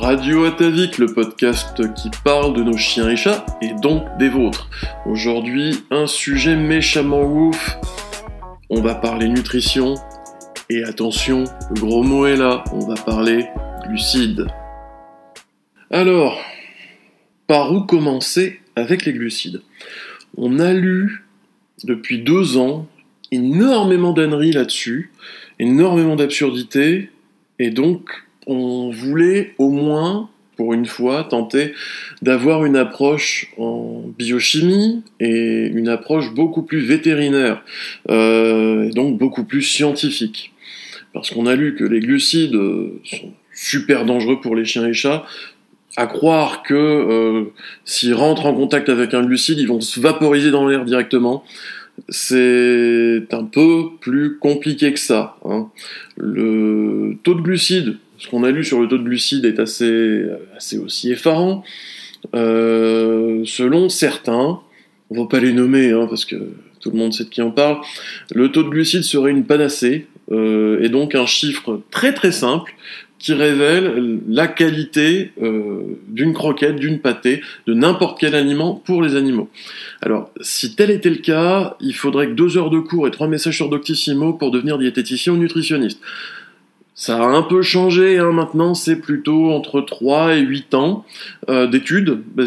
Radio Atavik, le podcast qui parle de nos chiens et chats, et donc des vôtres. Aujourd'hui, un sujet méchamment ouf. On va parler nutrition, et attention, le gros mot est là, on va parler glucides. Alors, par où commencer avec les glucides? On a lu depuis deux ans énormément d'âneries là-dessus, énormément d'absurdités, et donc on voulait au moins, pour une fois, tenter d'avoir une approche en biochimie et une approche beaucoup plus vétérinaire, euh, et donc beaucoup plus scientifique. Parce qu'on a lu que les glucides sont super dangereux pour les chiens et chats, à croire que euh, s'ils rentrent en contact avec un glucide, ils vont se vaporiser dans l'air directement c'est un peu plus compliqué que ça. Hein. Le taux de glucides, ce qu'on a lu sur le taux de glucides est assez, assez aussi effarant. Euh, selon certains, on va pas les nommer hein, parce que tout le monde sait de qui on parle, le taux de glucides serait une panacée, euh, et donc un chiffre très très simple qui révèle la qualité euh, d'une croquette, d'une pâtée, de n'importe quel aliment pour les animaux. Alors, si tel était le cas, il faudrait que deux heures de cours et trois messages sur Doctissimo pour devenir diététicien ou nutritionniste. Ça a un peu changé, hein, maintenant c'est plutôt entre 3 et 8 ans euh, d'études, ben,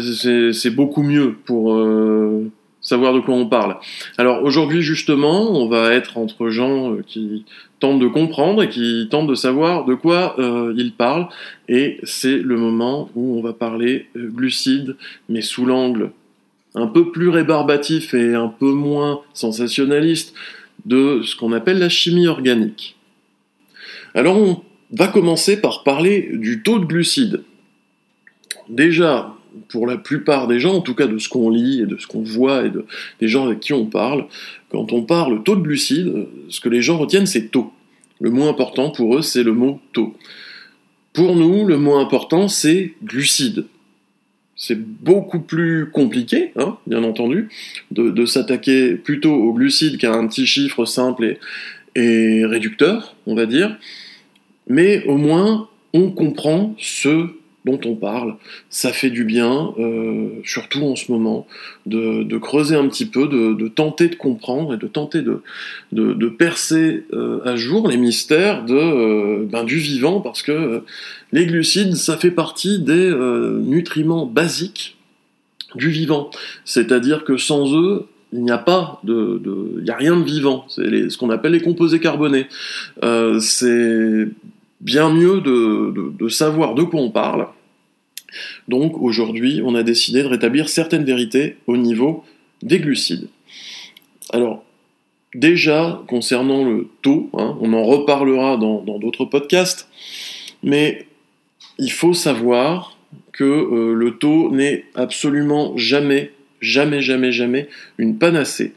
c'est beaucoup mieux pour euh, savoir de quoi on parle. Alors aujourd'hui justement, on va être entre gens euh, qui tentent de comprendre et qui tentent de savoir de quoi euh, ils parlent, et c'est le moment où on va parler euh, glucides, mais sous l'angle un peu plus rébarbatif et un peu moins sensationnaliste de ce qu'on appelle la chimie organique. Alors on va commencer par parler du taux de glucides. Déjà, pour la plupart des gens, en tout cas de ce qu'on lit et de ce qu'on voit et de, des gens avec qui on parle, quand on parle taux de glucides, ce que les gens retiennent, c'est taux. Le mot important pour eux, c'est le mot taux. Pour nous, le mot important, c'est glucides. C'est beaucoup plus compliqué, hein, bien entendu, de, s'attaquer plutôt aux glucides qu'à un petit chiffre simple et, réducteur, on va dire. Mais au moins, on comprend ce dont on parle. Ça fait du bien, euh, surtout en ce moment, de, creuser un petit peu, de, tenter de comprendre et de tenter de, de, percer euh, à jour les mystères de, euh, ben, du vivant, parce que les glucides, ça fait partie des nutriments basiques du vivant. C'est-à-dire que sans eux, il n'y a pas de, il a rien de vivant. C'est ce qu'on appelle les composés carbonés. c'est bien mieux de, savoir de quoi on parle. Donc aujourd'hui, on a décidé de rétablir certaines vérités au niveau des glucides. Alors, déjà, concernant le taux, hein, on en reparlera dans d'autres podcasts, mais il faut savoir que euh, le taux n'est absolument jamais, jamais, jamais, jamais une panacée.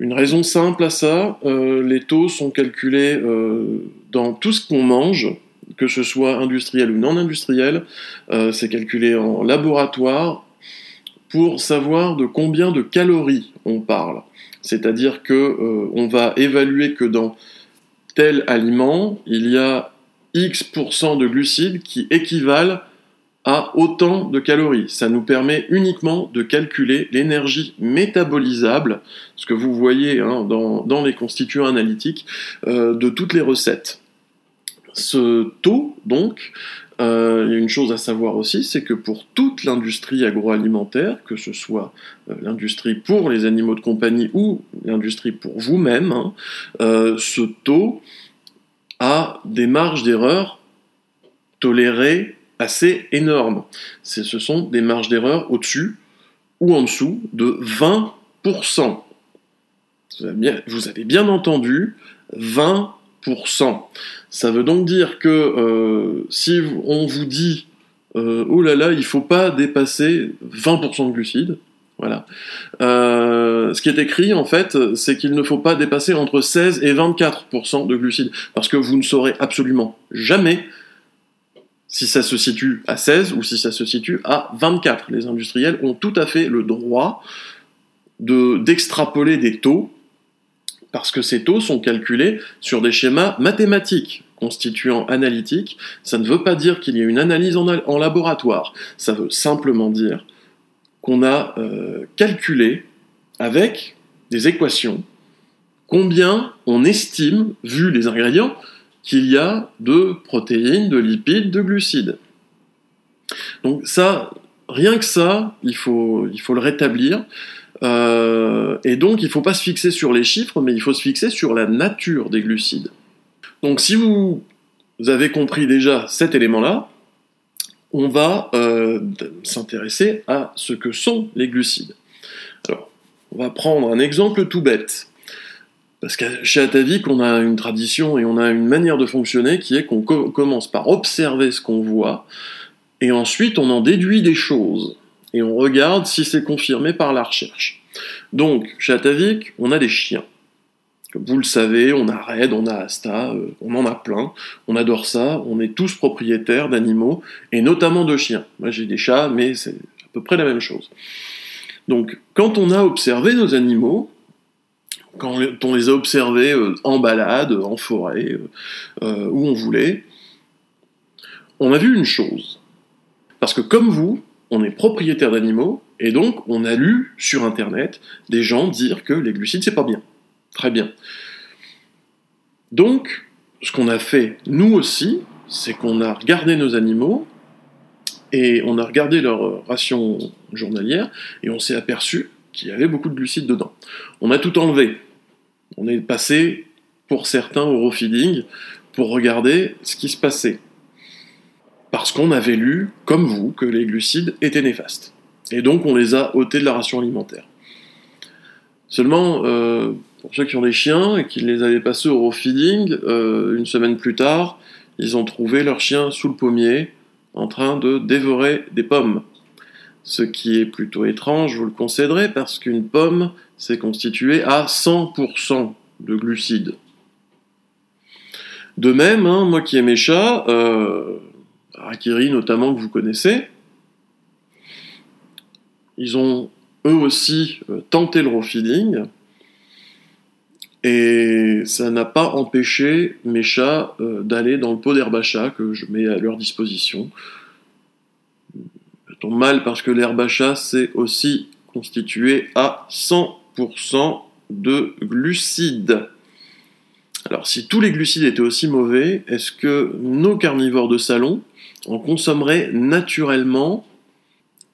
Une raison simple à ça, euh, les taux sont calculés euh, dans tout ce qu'on mange, que ce soit industriel ou non industriel, euh, c'est calculé en laboratoire pour savoir de combien de calories on parle. C'est-à-dire que on va évaluer que dans tel aliment, il y a X% de glucides qui équivalent à autant de calories. Ça nous permet uniquement de calculer l'énergie métabolisable, ce que vous voyez hein, dans, les constituants analytiques, euh, de toutes les recettes. Ce taux, donc, euh, il y a une chose à savoir aussi, c'est que pour toute l'industrie agroalimentaire, que ce soit euh, l'industrie pour les animaux de compagnie ou l'industrie pour vous-même, hein, ce taux a des marges d'erreur tolérées assez énorme. Ce sont des marges d'erreur au-dessus ou en dessous de 20%. Vous avez bien, entendu, 20%. Ça veut donc dire que euh, si on vous dit euh, oh là là, il ne faut pas dépasser 20% de glucides, voilà. Euh, ce qui est écrit, en fait, c'est qu'il ne faut pas dépasser entre 16 et 24% de glucides, parce que vous ne saurez absolument jamais si ça se situe à 16 ou si ça se situe à 24. Les industriels ont tout à fait le droit d'extrapoler des taux, parce que ces taux sont calculés sur des schémas mathématiques constituant analytique, ça ne veut pas dire qu'il y a une analyse en, laboratoire. Ça veut simplement dire qu'on a euh, calculé avec des équations combien on estime, vu les ingrédients, qu'il y a de protéines, de lipides, de glucides. Donc ça, rien que ça, il faut, le rétablir. Euh, et donc, il ne faut pas se fixer sur les chiffres, mais il faut se fixer sur la nature des glucides. Donc, si vous avez compris déjà cet élément-là, on va euh, s'intéresser à ce que sont les glucides. Alors, on va prendre un exemple tout bête. Parce que chez on a une tradition et on a une manière de fonctionner qui est qu'on commence par observer ce qu'on voit, et ensuite on en déduit des choses, et on regarde si c'est confirmé par la recherche. Donc, chez Atavik, on a des chiens. Vous le savez, on a Red, on a Asta, euh, on en a plein, on adore ça, on est tous propriétaires d'animaux, et notamment de chiens. Moi j'ai des chats, mais c'est à peu près la même chose. Donc, quand on a observé nos animaux, quand on les a observés euh, en balade, en forêt, euh, euh, où on voulait, on a vu une chose. Parce que comme vous, on est propriétaire d'animaux, et donc on a lu sur Internet des gens dire que les glucides, c'est pas bien. Très bien. Donc, ce qu'on a fait, nous aussi, c'est qu'on a regardé nos animaux, et on a regardé leur ration journalière, et on s'est aperçu qu'il y avait beaucoup de glucides dedans. On a tout enlevé. On est passé, pour certains, au raw feeding pour regarder ce qui se passait. Parce qu'on avait lu, comme vous, que les glucides étaient néfastes. Et donc on les a ôtés de la ration alimentaire. Seulement, euh, pour ceux qui ont des chiens et qui les avaient passés au raw feeding, euh, une semaine plus tard, ils ont trouvé leur chien sous le pommier, en train de dévorer des pommes. Ce qui est plutôt étrange, vous le concéderai, parce qu'une pomme, c'est constitué à 100% de glucides. De même, hein, moi qui ai mes chats, euh, Akiri notamment que vous connaissez, ils ont eux aussi euh, tenté le raw feeding, et ça n'a pas empêché mes chats euh, d'aller dans le pot d'herbe à chat que je mets à leur disposition mal parce que chat, c'est aussi constitué à 100% de glucides. Alors si tous les glucides étaient aussi mauvais, est-ce que nos carnivores de salon en consommeraient naturellement?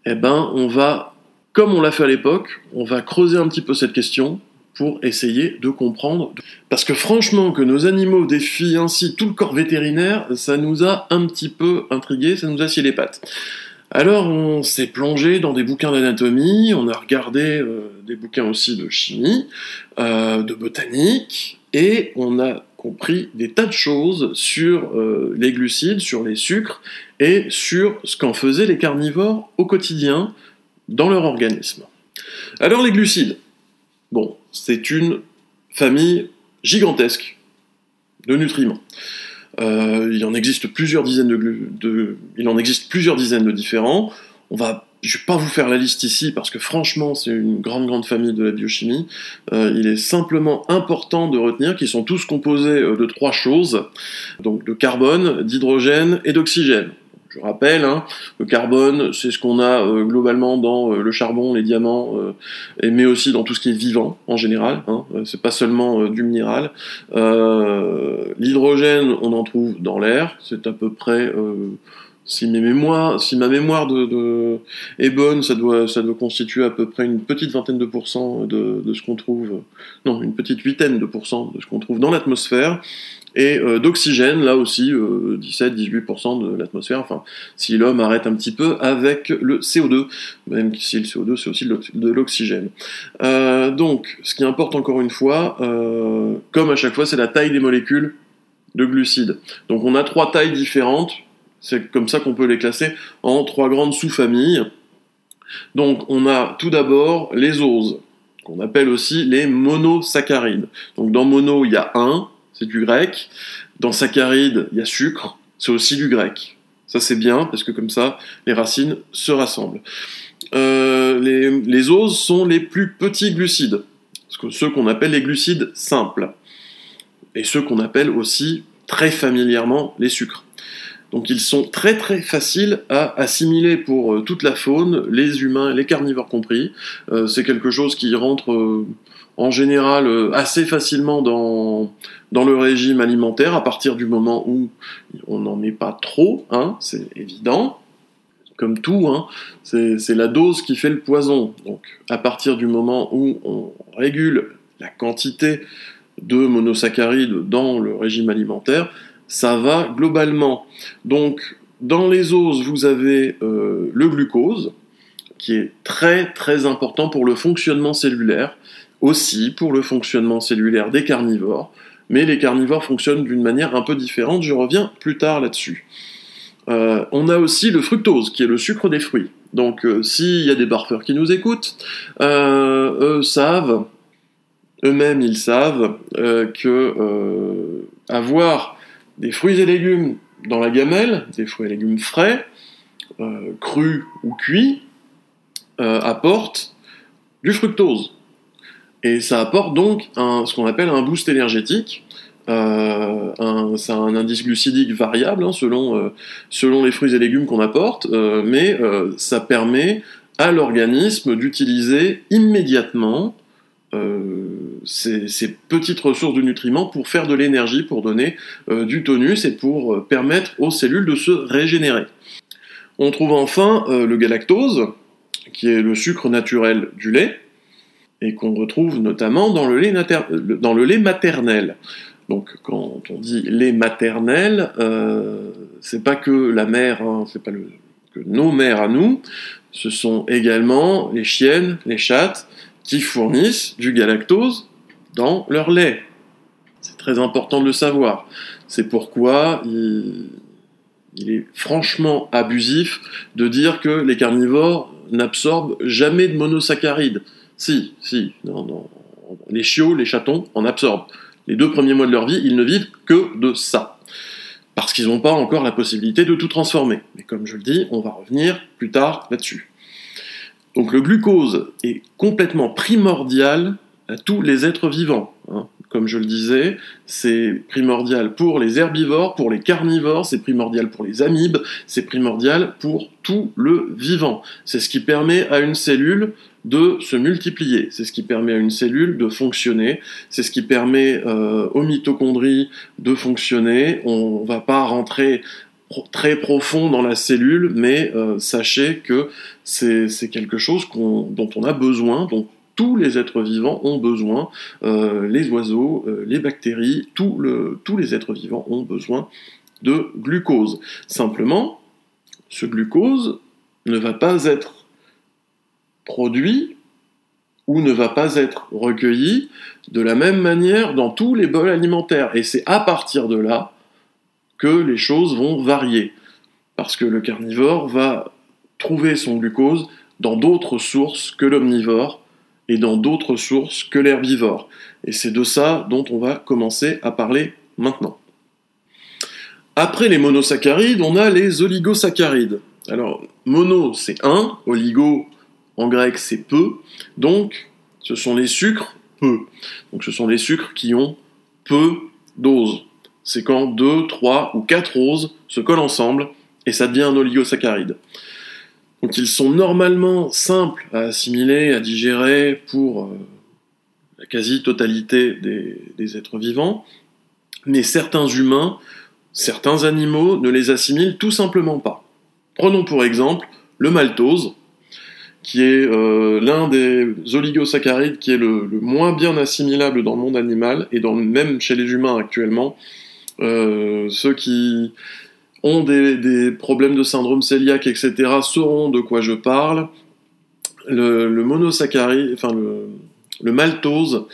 Eh ben, on va, comme on l'a fait à l'époque, on va creuser un petit peu cette question pour essayer de comprendre. Parce que franchement, que nos animaux défient ainsi tout le corps vétérinaire, ça nous a un petit peu intrigués, ça nous a scié les pattes. Alors on s'est plongé dans des bouquins d'anatomie, on a regardé euh, des bouquins aussi de chimie, euh, de botanique, et on a compris des tas de choses sur euh, les glucides, sur les sucres, et sur ce qu'en faisaient les carnivores au quotidien dans leur organisme. Alors les glucides, bon, c'est une famille gigantesque de nutriments. Euh, il en existe plusieurs dizaines de, il en existe plusieurs dizaines de différents. On va je vais pas vous faire la liste ici parce que franchement c'est une grande grande famille de la biochimie. Euh, il est simplement important de retenir qu'ils sont tous composés euh, de trois choses, donc de carbone, d'hydrogène et d'oxygène. Je rappelle, hein, le carbone, c'est ce qu'on a euh, globalement dans euh, le charbon, les diamants, euh, mais aussi dans tout ce qui est vivant en général. Hein, c'est pas seulement du minéral. L'hydrogène, on en trouve dans l'air. C'est à peu près si, mes mémoires, si ma mémoire de, est bonne, ça doit, ça doit constituer à peu près une petite vingtaine de pourcents de, de ce qu'on trouve, non, une petite huitaine de pourcents de ce qu'on trouve dans l'atmosphère et euh, d'oxygène, là aussi, 17-18% euh, de l'atmosphère, enfin, si l'homme arrête un petit peu avec le CO2, même si le CO2 c'est aussi de l'oxygène. Euh, donc, ce qui importe encore une fois, comme à chaque fois, c'est la taille des molécules de glucides. Donc on a trois tailles différentes, c'est comme ça qu'on peut les classer en trois grandes sous-familles. Donc on a tout d'abord les oses, qu'on appelle aussi les monosaccharides. Donc dans mono, il y a un, c'est du grec. Dans saccharide, il y a sucre, c'est aussi du grec. Ça c'est bien parce que comme ça, les racines se rassemblent. Euh, les, oses sont les plus petits glucides, ceux qu'on appelle les glucides simples, et ceux qu'on appelle aussi très familièrement les sucres. Donc ils sont très très faciles à assimiler pour euh, toute la faune, les humains, les carnivores compris. Euh, c'est quelque chose qui rentre en général assez facilement dans, le régime alimentaire à partir du moment où on n'en met pas trop, hein, c'est évident. Comme tout, hein, c'est la dose qui fait le poison. Donc à partir du moment où on régule la quantité de monosaccharides dans le régime alimentaire, ça va globalement. Donc, dans les os, vous avez euh, le glucose, qui est très très important pour le fonctionnement cellulaire, aussi pour le fonctionnement cellulaire des carnivores, mais les carnivores fonctionnent d'une manière un peu différente, je reviens plus tard là-dessus. Euh, on a aussi le fructose, qui est le sucre des fruits. Donc euh, s'il y a des barfeurs qui nous écoutent, eux savent, eux-mêmes ils savent que avoir des fruits et légumes dans la gamelle, des fruits et légumes frais, euh, crus ou cuits, euh, apportent du fructose. Et ça apporte donc ce qu'on appelle un boost énergétique. Euh, c'est un indice glucidique variable hein, selon, selon les fruits et légumes qu'on apporte, mais ça permet à l'organisme d'utiliser immédiatement euh, ces, petites ressources de nutriments pour faire de l'énergie, pour donner euh, du tonus et pour euh, permettre aux cellules de se régénérer. On trouve enfin le galactose, qui est le sucre naturel du lait, et qu'on retrouve notamment dans le lait, maternel. Donc quand on dit lait maternel, c'est pas que la mère, hein, c'est pas que nos mères à nous, ce sont également les chiennes, les chattes, qui fournissent du galactose dans leur lait. C'est très important de le savoir. C'est pourquoi il, est franchement abusif de dire que les carnivores n'absorbent jamais de monosaccharides. Si, si, non, les chiots, les chatons en absorbent. Les deux premiers mois de leur vie, ils ne vivent que de ça. Parce qu'ils n'ont pas encore la possibilité de tout transformer. Mais comme je le dis, on va revenir plus tard là-dessus. Donc le glucose est complètement primordial à tous les êtres vivants. Hein. Comme je le disais, c'est primordial pour les herbivores, pour les carnivores, c'est primordial pour les amibes, c'est primordial pour tout le vivant. C'est ce qui permet à une cellule de se multiplier, c'est ce qui permet à une cellule de fonctionner, c'est ce qui permet euh, aux mitochondries de fonctionner. On ne va pas rentrer très profond dans la cellule, mais euh, sachez que c'est quelque chose dont on a besoin, tous les êtres vivants ont besoin, euh, les oiseaux, euh, les bactéries, tous les êtres vivants ont besoin de glucose. Simplement, ce glucose ne va pas être produit ou ne va pas être recueilli de la même manière dans tous les bols alimentaires. Et c'est à partir de là que les choses vont varier. Parce que le carnivore va trouver son glucose dans d'autres sources que l'omnivore et dans d'autres sources que l'herbivore. Et c'est de ça dont on va commencer à parler maintenant. Après les monosaccharides, on a les oligosaccharides. Alors, mono, c'est un, oligo, en grec, c'est peu, donc ce sont les sucres peu. Donc ce sont les sucres qui ont peu d'ose c'est quand 2, 3 ou 4 roses se collent ensemble et ça devient un oligosaccharide. Donc ils sont normalement simples à assimiler, à digérer pour euh, la quasi-totalité des, êtres vivants, mais certains humains, certains animaux ne les assimilent tout simplement pas. Prenons pour exemple le maltose, qui est euh, l'un des oligosaccharides qui est le, moins bien assimilable dans le monde animal et même chez les humains actuellement. Euh, ceux qui ont des, problèmes de syndrome cœliaque, etc., sauront de quoi je parle. Le, le, maltose,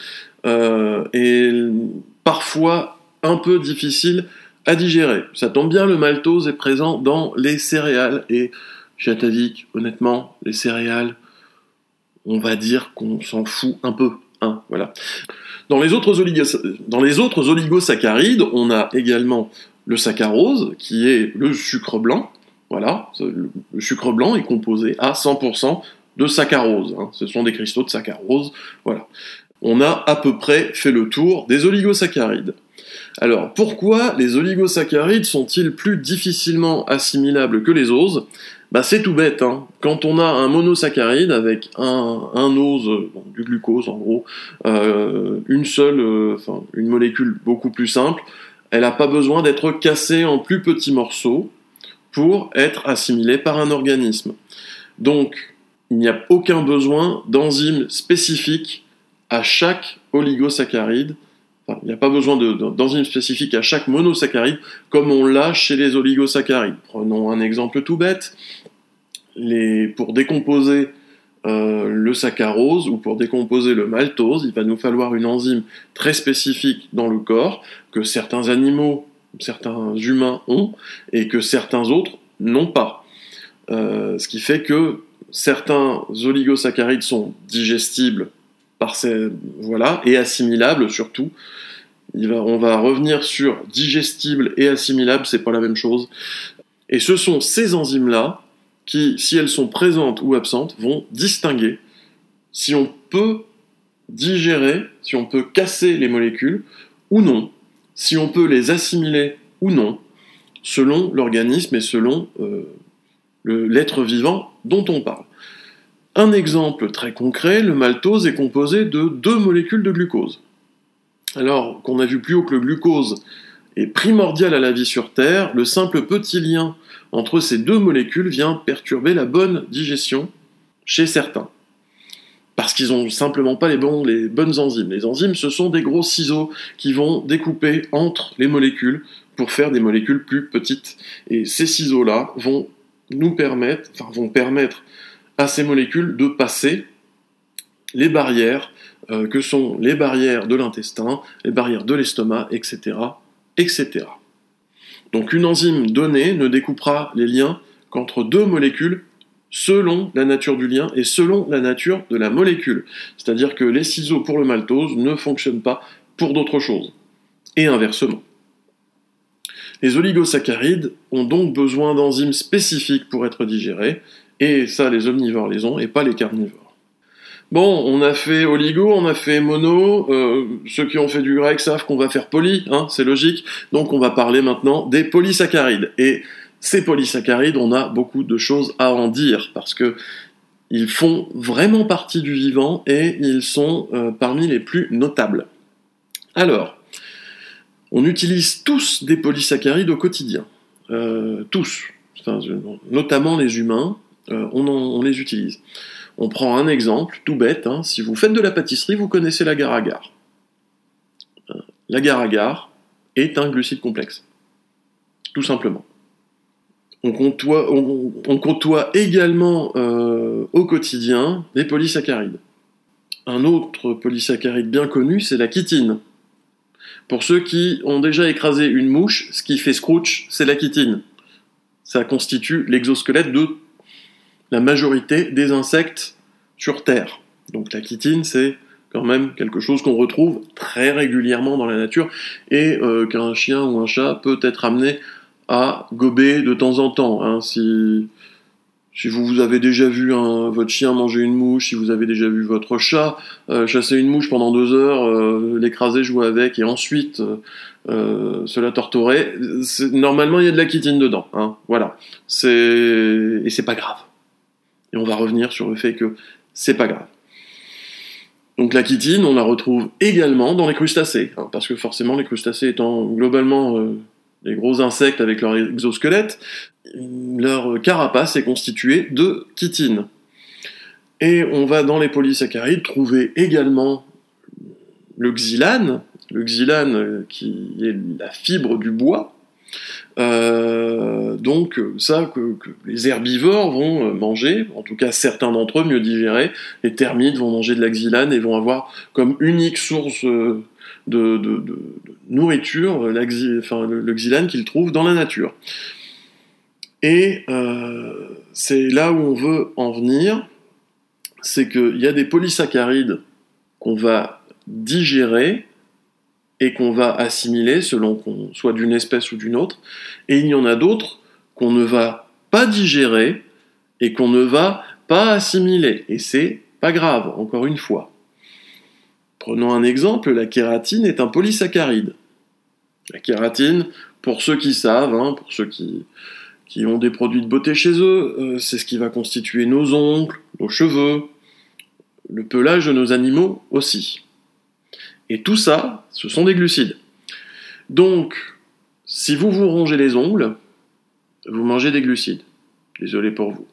euh, est parfois un peu difficile à digérer. Ça tombe bien, le maltose est présent dans les céréales et j'attaque honnêtement, les céréales, on va dire qu'on s'en fout un peu. Hein, voilà. Dans les autres oligosaccharides, on a également le saccharose, qui est le sucre blanc. Voilà, le sucre blanc est composé à 100% de saccharose. Hein. Ce sont des cristaux de saccharose. Voilà. On a à peu près fait le tour des oligosaccharides. Alors, pourquoi les oligosaccharides sont-ils plus difficilement assimilables que les oses? Bah, c'est tout bête. Hein. Quand on a un monosaccharide avec un, un ose, du glucose en gros, euh, une seule, euh, une molécule beaucoup plus simple, elle n'a pas besoin d'être cassée en plus petits morceaux pour être assimilée par un organisme. Donc, il n'y a aucun besoin d'enzymes spécifiques à chaque oligosaccharide. Enfin, il n'y a pas besoin d'enzymes spécifiques à chaque monosaccharide comme on l'a chez les oligosaccharides. Prenons un exemple tout bête pour décomposer le saccharose ou pour décomposer le maltose, il va nous falloir une enzyme très spécifique dans le corps que certains animaux, certains humains ont et que certains autres n'ont pas. Euh, ce qui fait que certains oligosaccharides sont digestibles par ces, voilà, et assimilables surtout. on va revenir sur digestible et assimilable, c'est pas la même chose. Et ce sont ces enzymes-là qui, si elles sont présentes ou absentes, vont distinguer si on peut digérer, si on peut casser les molécules ou non, si on peut les assimiler ou non, selon l'organisme et selon euh, l'être vivant dont on parle. Un exemple très concret, le maltose est composé de deux molécules de glucose. Alors qu'on a vu plus haut que le glucose est primordial à la vie sur Terre, le simple petit lien entre ces deux molécules vient perturber la bonne digestion chez certains. Parce qu'ils n'ont simplement pas les, les bonnes enzymes. Les enzymes, ce sont des gros ciseaux qui vont découper entre les molécules pour faire des molécules plus petites. Et ces ciseaux-là vont nous permettre, enfin, vont permettre à ces molécules de passer les barrières euh, que sont les barrières de l'intestin, les barrières de l'estomac, etc., etc. Donc une enzyme donnée ne découpera les liens qu'entre deux molécules selon la nature du lien et selon la nature de la molécule. C'est-à-dire que les ciseaux pour le maltose ne fonctionnent pas pour d'autres choses. Et inversement. Les oligosaccharides ont donc besoin d'enzymes spécifiques pour être digérés, et ça les omnivores les ont, et pas les carnivores. Bon, on a fait oligo, on a fait mono. Euh, ceux qui ont fait du grec savent qu'on va faire poly, hein, c'est logique. Donc on va parler maintenant des polysaccharides. Et ces polysaccharides, on a beaucoup de choses à en dire parce que ils font vraiment partie du vivant et ils sont euh, parmi les plus notables. Alors, on utilise tous des polysaccharides au quotidien. Euh, tous. notamment les humains, on les utilise. On prend un exemple, tout bête, hein. si vous faites de la pâtisserie, vous connaissez l'agar-agar. Euh, l'agar-agar est un glucide complexe. Tout simplement. On côtoie, également euh, au quotidien les polysaccharides. Un autre polysaccharide bien connu, c'est la chitine. Pour ceux qui ont déjà écrasé une mouche, ce qui fait scrooch, c'est la chitine. Ça constitue l'exosquelette de la majorité des insectes sur Terre. Donc la chitine, c'est quand même quelque chose qu'on retrouve très régulièrement dans la nature et euh, qu'un chien ou un chat peut être amené à gober de temps en temps. Hein. Si, vous avez déjà vu votre chien manger une mouche, si vous avez déjà vu votre chat euh, chasser une mouche pendant deux heures, euh, l'écraser, jouer avec et ensuite se la torturer, normalement il y a de la chitine dedans. Hein. Voilà. Et c'est pas grave. Et on va revenir sur le fait que c'est pas grave. Donc la chitine, on la retrouve également dans les crustacés, hein, parce que forcément les crustacés étant globalement euh, des gros insectes avec leur exosquelette, leur carapace est constituée de chitine. Et on va dans les polysaccharides trouver également le xylane, le xylane euh, qui est la fibre du bois, euh, donc ça que, les herbivores vont euh, manger, en tout cas certains d'entre eux mieux digérés, les termites vont manger de la xylane et vont avoir comme unique source euh, de, nourriture le, xylane qu'ils trouvent dans la nature. Et c'est là où on veut en venir, c'est qu'il y a des polysaccharides qu'on va digérer et qu'on va assimiler selon qu'on soit d'une espèce ou d'une autre, et il y en a d'autres qu'on ne va pas digérer et qu'on ne va pas assimiler, et c'est pas grave, encore une fois. Prenons un exemple, la kératine est un polysaccharide. La kératine, pour ceux qui savent, hein, pour ceux qui, qui ont des produits de beauté chez eux, euh, c'est ce qui va constituer nos ongles, nos cheveux, le pelage de nos animaux aussi. Et tout ça, ce sont des glucides. Donc, si vous vous rongez les ongles, vous mangez des glucides. Désolé pour vous.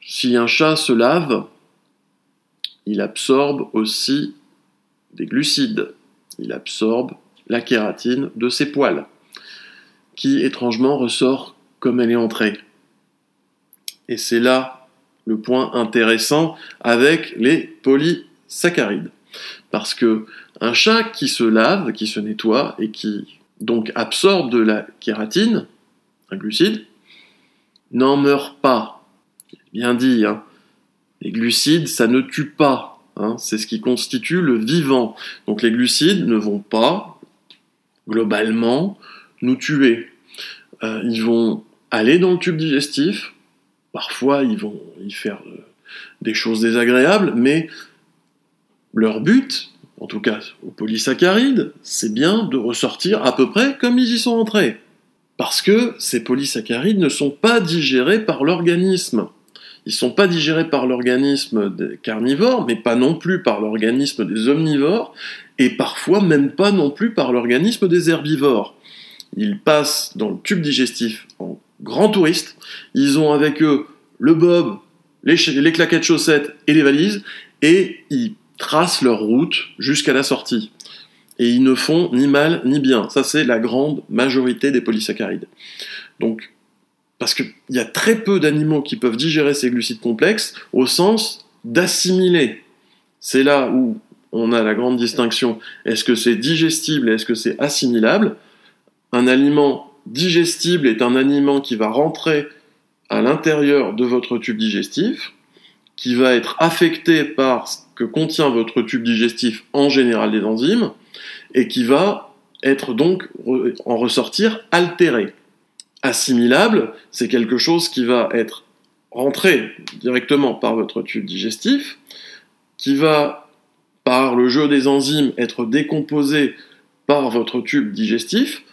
Si un chat se lave, il absorbe aussi des glucides. Il absorbe la kératine de ses poils, qui étrangement ressort comme elle est entrée. Et c'est là le point intéressant avec les polysaccharides. Parce que un chat qui se lave, qui se nettoie et qui donc absorbe de la kératine, un glucide, n'en meurt pas. Bien dit, hein. les glucides, ça ne tue pas. Hein. c'est ce qui constitue le vivant. Donc les glucides ne vont pas, globalement, nous tuer. Euh, ils vont aller dans le tube digestif, parfois ils vont y faire euh, des choses désagréables, mais leur but, en tout cas aux polysaccharides, c'est bien de ressortir à peu près comme ils y sont entrés. Parce que ces polysaccharides ne sont pas digérés par l'organisme. Ils ne sont pas digérés par l'organisme des carnivores, mais pas non plus par l'organisme des omnivores, et parfois même pas non plus par l'organisme des herbivores. Ils passent dans le tube digestif en grands touristes, ils ont avec eux le bob, les, les claquettes chaussettes et les valises, et ils tracent leur route jusqu'à la sortie. Et ils ne font ni mal ni bien. Ça, c'est la grande majorité des polysaccharides. Donc, parce qu'il y a très peu d'animaux qui peuvent digérer ces glucides complexes au sens d'assimiler. C'est là où on a la grande distinction. Est-ce que c'est digestible et est-ce que c'est assimilable? Un aliment digestible est un aliment qui va rentrer à l'intérieur de votre tube digestif, qui va être affecté par ce que contient votre tube digestif, en général des enzymes, et qui va être donc en ressortir altéré. Assimilable, c'est quelque chose qui va être rentré directement par votre tube digestif, qui va, par le jeu des enzymes, être décomposé par votre tube digestif,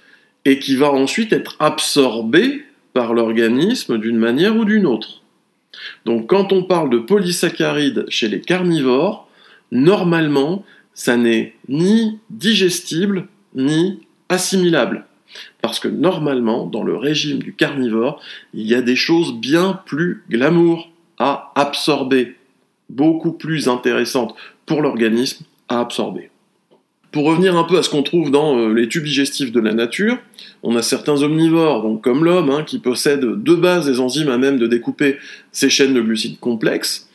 et qui va ensuite être absorbé par l'organisme d'une manière ou d'une autre. Donc quand on parle de polysaccharides chez les carnivores, normalement, ça n'est ni digestible ni assimilable. Parce que normalement, dans le régime du carnivore, il y a des choses bien plus glamour à absorber, beaucoup plus intéressantes pour l'organisme à absorber. Pour revenir un peu à ce qu'on trouve dans euh, les tubes digestifs de la nature, on a certains omnivores, donc comme l'homme, hein, qui possèdent de base des enzymes à même de découper ces chaînes de glucides complexes.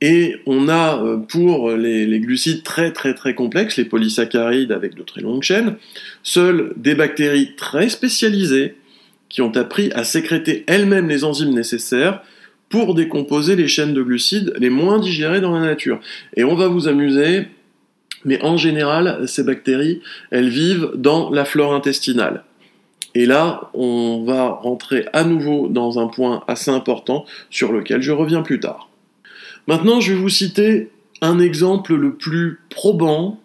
Et on a euh, pour les, glucides très très très complexes, les polysaccharides avec de très longues chaînes, seules des bactéries très spécialisées qui ont appris à sécréter elles-mêmes les enzymes nécessaires pour décomposer les chaînes de glucides les moins digérées dans la nature. Et on va vous amuser mais en général, ces bactéries, elles vivent dans la flore intestinale. Et là, on va rentrer à nouveau dans un point assez important sur lequel je reviens plus tard. Maintenant, je vais vous citer un exemple le plus probant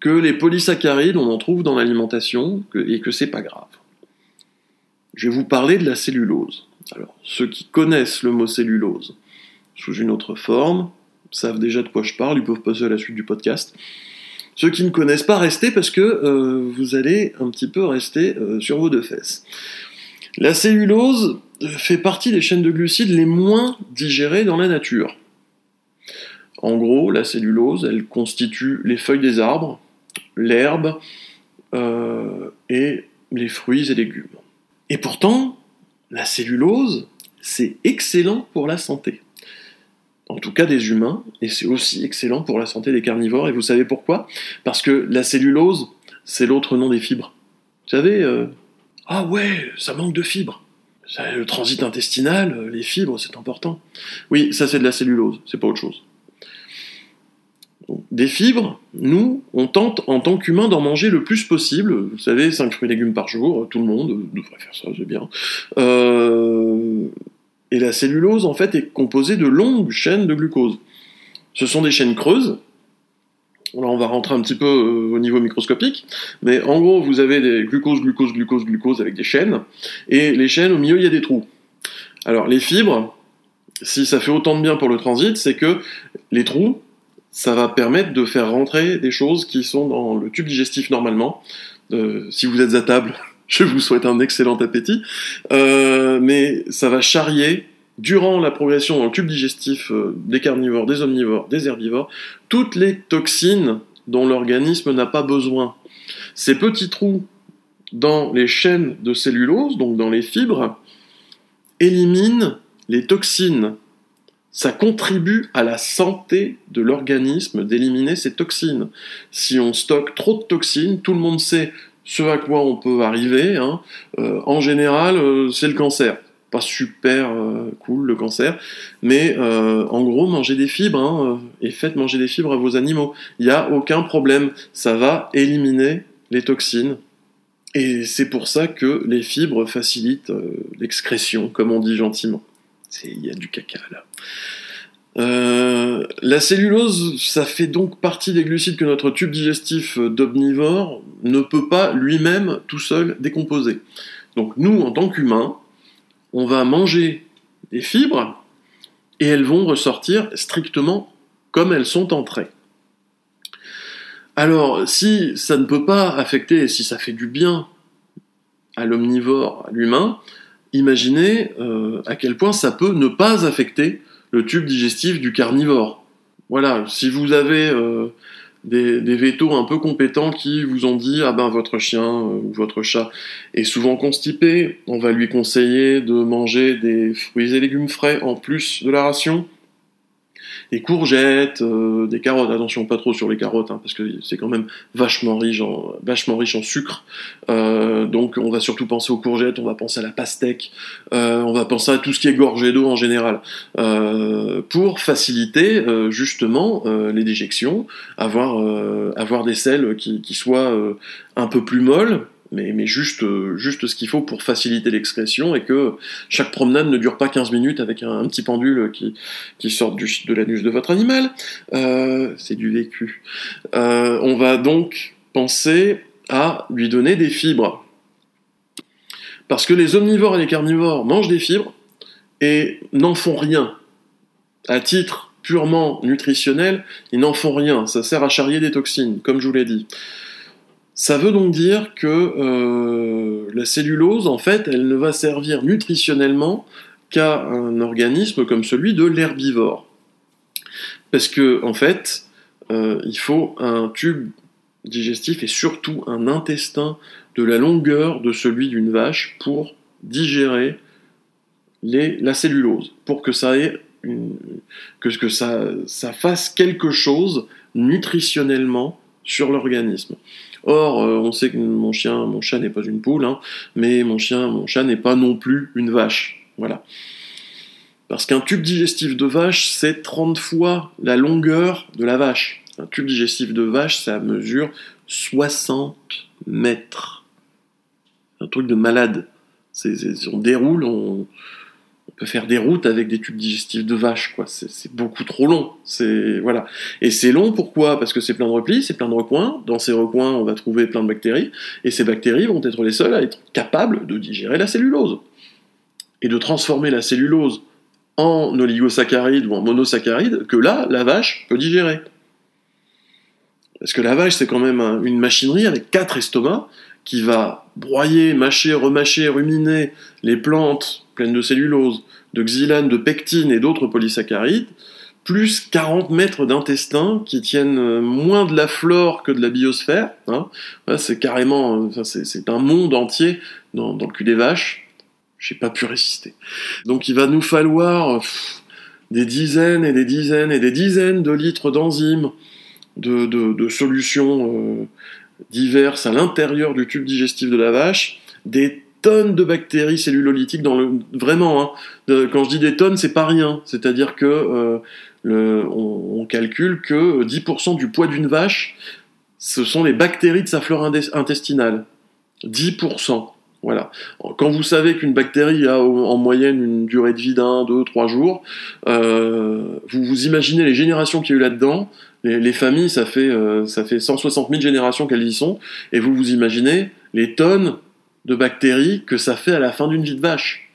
que les polysaccharides, on en trouve dans l'alimentation et que c'est pas grave. Je vais vous parler de la cellulose. Alors, ceux qui connaissent le mot cellulose sous une autre forme savent déjà de quoi je parle, ils peuvent passer à la suite du podcast. Ceux qui ne connaissent pas, restez parce que euh, vous allez un petit peu rester euh, sur vos deux fesses. La cellulose euh, fait partie des chaînes de glucides les moins digérées dans la nature. En gros, la cellulose, elle constitue les feuilles des arbres, l'herbe et les fruits et légumes. Et pourtant, la cellulose, c'est excellent pour la santé en tout cas des humains, et c'est aussi excellent pour la santé des carnivores. Et vous savez pourquoi? Parce que la cellulose, c'est l'autre nom des fibres. Vous savez, euh, ah ouais, ça manque de fibres. Le transit intestinal, euh, les fibres, c'est important. Oui, ça c'est de la cellulose, c'est pas autre chose. des fibres, nous, on tente en tant qu'humain d'en manger le plus possible. Vous savez, 5 fruits et légumes par jour, tout le monde devrait faire ça, c'est bien. Euh, et la cellulose, en fait, est composée de longues chaînes de glucose. Ce sont des chaînes creuses Là, on va rentrer un petit peu euh, au niveau microscopique, mais en gros, vous avez des glucose, glucose, glucose, glucose avec des chaînes, et les chaînes, au milieu, il y a des trous. Alors, les fibres, si ça fait autant de bien pour le transit, c'est que les trous, ça va permettre de faire rentrer des choses qui sont dans le tube digestif normalement. Euh, si vous êtes à table, je vous souhaite un excellent appétit. Euh, mais ça va charrier durant la progression dans le tube digestif euh, des carnivores, des omnivores, des herbivores, toutes les toxines dont l'organisme n'a pas besoin. Ces petits trous dans les chaînes de cellulose, donc dans les fibres, éliminent les toxines. Ça contribue à la santé de l'organisme d'éliminer ces toxines. Si on stocke trop de toxines, tout le monde sait ce à quoi on peut arriver. Hein. Euh, en général, euh, c'est le cancer pas super euh, cool le cancer, mais en gros mangez des fibres hein, et faites manger des fibres à vos animaux. Il n'y a aucun problème, ça va éliminer les toxines. Et c'est pour ça que les fibres facilitent l'excrétion, comme on dit gentiment. Il y a du caca là. La cellulose, ça fait donc partie des glucides que notre tube digestif d'omnivore ne peut pas lui-même tout seul décomposer. Donc nous, en tant qu'humains, on va manger des fibres et elles vont ressortir strictement comme elles sont entrées. Alors, si ça ne peut pas affecter, si ça fait du bien à l'omnivore, à l'humain, imaginez euh, à quel point ça peut ne pas affecter le tube digestif du carnivore. Voilà, si vous avez euh, des, des, vétos un peu compétents qui vous ont dit ah ben votre chien euh, ou votre chat est souvent constipé, on va lui conseiller de manger des fruits et légumes frais en plus de la ration des courgettes, euh, des carottes. Attention, pas trop sur les carottes, hein, parce que c'est quand même vachement riche en, vachement riche en sucre. Euh, donc on va surtout penser aux courgettes, on va penser à la pastèque, euh, on va penser à tout ce qui est gorgé d'eau en général, pour faciliter justement les déjections, avoir, avoir des selles qui, qui soient un peu plus molles mais, juste, euh, juste ce qu'il faut pour faciliter l'excrétion et que chaque promenade ne dure pas 15 minutes avec un, petit pendule qui, qui sort de l'anus de votre animal. Euh, c'est du vécu. Euh, on va donc penser à lui donner des fibres. Parce que les omnivores et les carnivores mangent des fibres et n'en font rien. À titre purement nutritionnel, ils n'en font rien. Ça sert à charrier des toxines, comme je vous l'ai dit. Ça veut donc dire que euh, la cellulose, en fait, elle ne va servir nutritionnellement qu'à un organisme comme celui de l'herbivore. Parce que, en fait, euh, il faut un tube digestif et surtout un intestin de la longueur de celui d'une vache pour digérer la cellulose, pour que ça fasse quelque chose nutritionnellement sur l'organisme. Or, euh, on sait que mon chien, mon chat n'est pas une poule, hein, mais mon chien, mon chat n'est pas non plus une vache. Voilà. Parce qu'un tube digestif de vache, c'est 30 fois la longueur de la vache. Un tube digestif de vache, ça mesure 60 mètres. Un truc de malade. on déroule, on, peut faire des routes avec des tubes digestifs de vache, quoi. C'est beaucoup trop long. C'est voilà. Et c'est long pourquoi? Parce que c'est plein de replis, c'est plein de recoins. Dans ces recoins, on va trouver plein de bactéries, et ces bactéries vont être les seules à être capables de digérer la cellulose et de transformer la cellulose en oligosaccharide ou en monosaccharide que là, la vache peut digérer. Parce que la vache, c'est quand même une machinerie avec quatre estomacs qui va broyer, mâcher, remâcher, ruminer les plantes pleines de cellulose, de xylane, de pectine et d'autres polysaccharides, plus 40 mètres d'intestin qui tiennent euh, moins de la flore que de la biosphère. Hein. c'est carrément, euh, c'est un monde entier dans, le cul des vaches. J'ai pas pu résister. Donc il va nous falloir des dizaines et des dizaines et des dizaines de litres d'enzymes, de, solutions euh, diverses à l'intérieur du tube digestif de la vache, des tonnes de bactéries cellulolytiques dans le vraiment. Hein. quand je dis des tonnes, c'est pas rien. C'est-à-dire que euh, on, calcule que 10% du poids d'une vache, ce sont les bactéries de sa flore intestinale. 10%. Voilà. Quand vous savez qu'une bactérie a en moyenne une durée de vie d'un, deux, trois jours, euh, vous vous imaginez les générations qu'il y a eu là-dedans, Les, familles, ça fait, ça fait 160 000 générations qu'elles y sont, et vous vous imaginez les tonnes de bactéries que ça fait à la fin d'une vie de vache.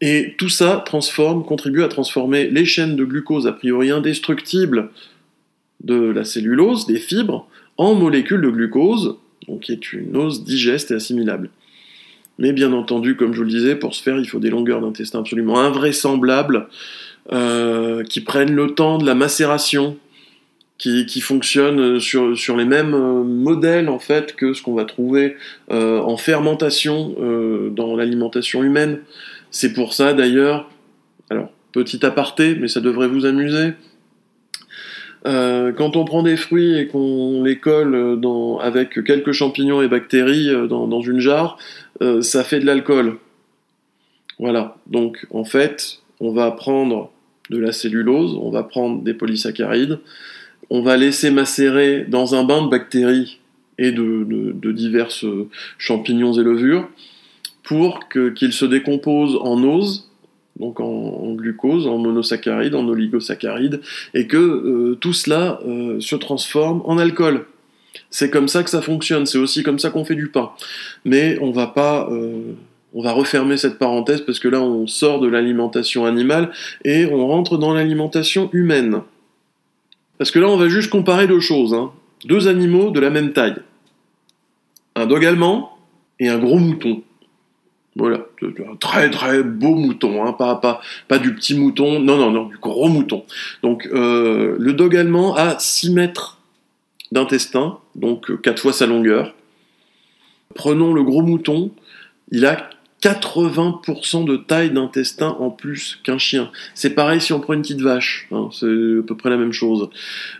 Et tout ça transforme, contribue à transformer les chaînes de glucose a priori indestructibles de la cellulose, des fibres, en molécules de glucose, donc qui est une ose digeste et assimilable. Mais bien entendu, comme je vous le disais, pour ce faire, il faut des longueurs d'intestin absolument invraisemblables, euh, qui prennent le temps de la macération, qui, qui fonctionnent sur, sur les mêmes euh, modèles en fait que ce qu'on va trouver euh, en fermentation dans l'alimentation humaine. C'est pour ça d'ailleurs, alors petit aparté, mais ça devrait vous amuser, euh, quand on prend des fruits et qu'on les colle avec quelques champignons et bactéries euh, dans, une jarre, euh, ça fait de l'alcool. Voilà. Donc, en fait, on va prendre de la cellulose, on va prendre des polysaccharides, on va laisser macérer dans un bain de bactéries et de, de, divers champignons et levures pour qu'ils se décomposent en ose donc en, glucose, en monosaccharides, en oligosaccharides, et que euh, tout cela euh, se transforme en alcool. C'est comme ça que ça fonctionne, c'est aussi comme ça qu'on fait du pain. Mais on va pas, euh, on va refermer cette parenthèse parce que là on sort de l'alimentation animale et on rentre dans l'alimentation humaine. Parce que là on va juste comparer deux choses, hein. deux animaux de la même taille, un dog allemand et un gros mouton. Voilà, un très très beau mouton, hein, pas, pas, du petit mouton, non, non, non, du gros mouton. Donc euh, le dog allemand a 6 mètres d'intestin, donc 4 euh, fois sa longueur. Prenons le gros mouton, il a 80% de taille d'intestin en plus qu'un chien. C'est pareil si on prend une petite vache, hein, c'est à peu près la même chose.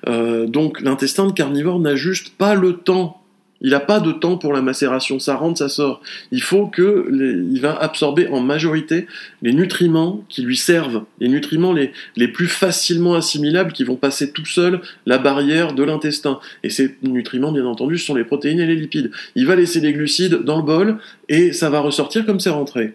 Euh, donc l'intestin de carnivore n'a juste pas le temps il n'a pas de temps pour la macération, ça rentre, ça sort. Il faut que il va absorber en majorité les nutriments qui lui servent, les nutriments les, plus facilement assimilables qui vont passer tout seuls la barrière de l'intestin. Et ces nutriments, bien entendu, sont les protéines et les lipides. Il va laisser les glucides dans le bol et ça va ressortir comme c'est rentré.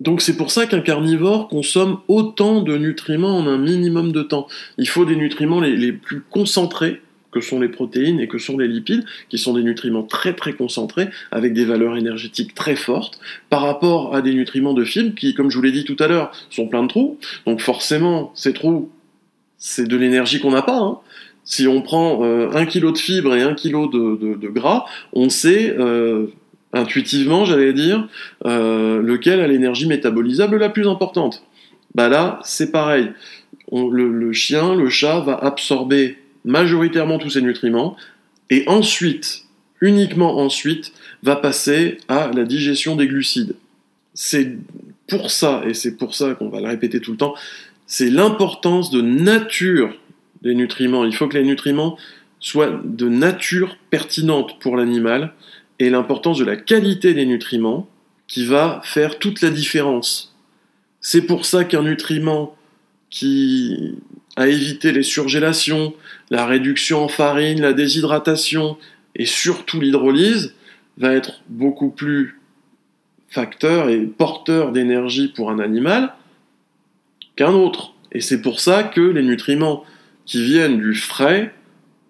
Donc c'est pour ça qu'un carnivore consomme autant de nutriments en un minimum de temps. Il faut des nutriments les plus concentrés que sont les protéines et que sont les lipides, qui sont des nutriments très très concentrés, avec des valeurs énergétiques très fortes, par rapport à des nutriments de fibres qui, comme je vous l'ai dit tout à l'heure, sont pleins de trous. Donc forcément, ces trous, c'est de l'énergie qu'on n'a pas. Hein. Si on prend euh, un kilo de fibres et un kilo de, gras, on sait euh, intuitivement, j'allais dire, euh, lequel a l'énergie métabolisable la plus importante. Bah là, c'est pareil. le, chien, le chat va absorber majoritairement tous ces nutriments, et ensuite, uniquement ensuite, va passer à la digestion des glucides. C'est pour ça, et c'est pour ça qu'on va le répéter tout le temps, c'est l'importance de nature des nutriments. Il faut que les nutriments soient de nature pertinente pour l'animal, et l'importance de la qualité des nutriments qui va faire toute la différence. C'est pour ça qu'un nutriment qui a évité les surgélations, la réduction en farine, la déshydratation et surtout l'hydrolyse va être beaucoup plus facteur et porteur d'énergie pour un animal qu'un autre. Et c'est pour ça que les nutriments qui viennent du frais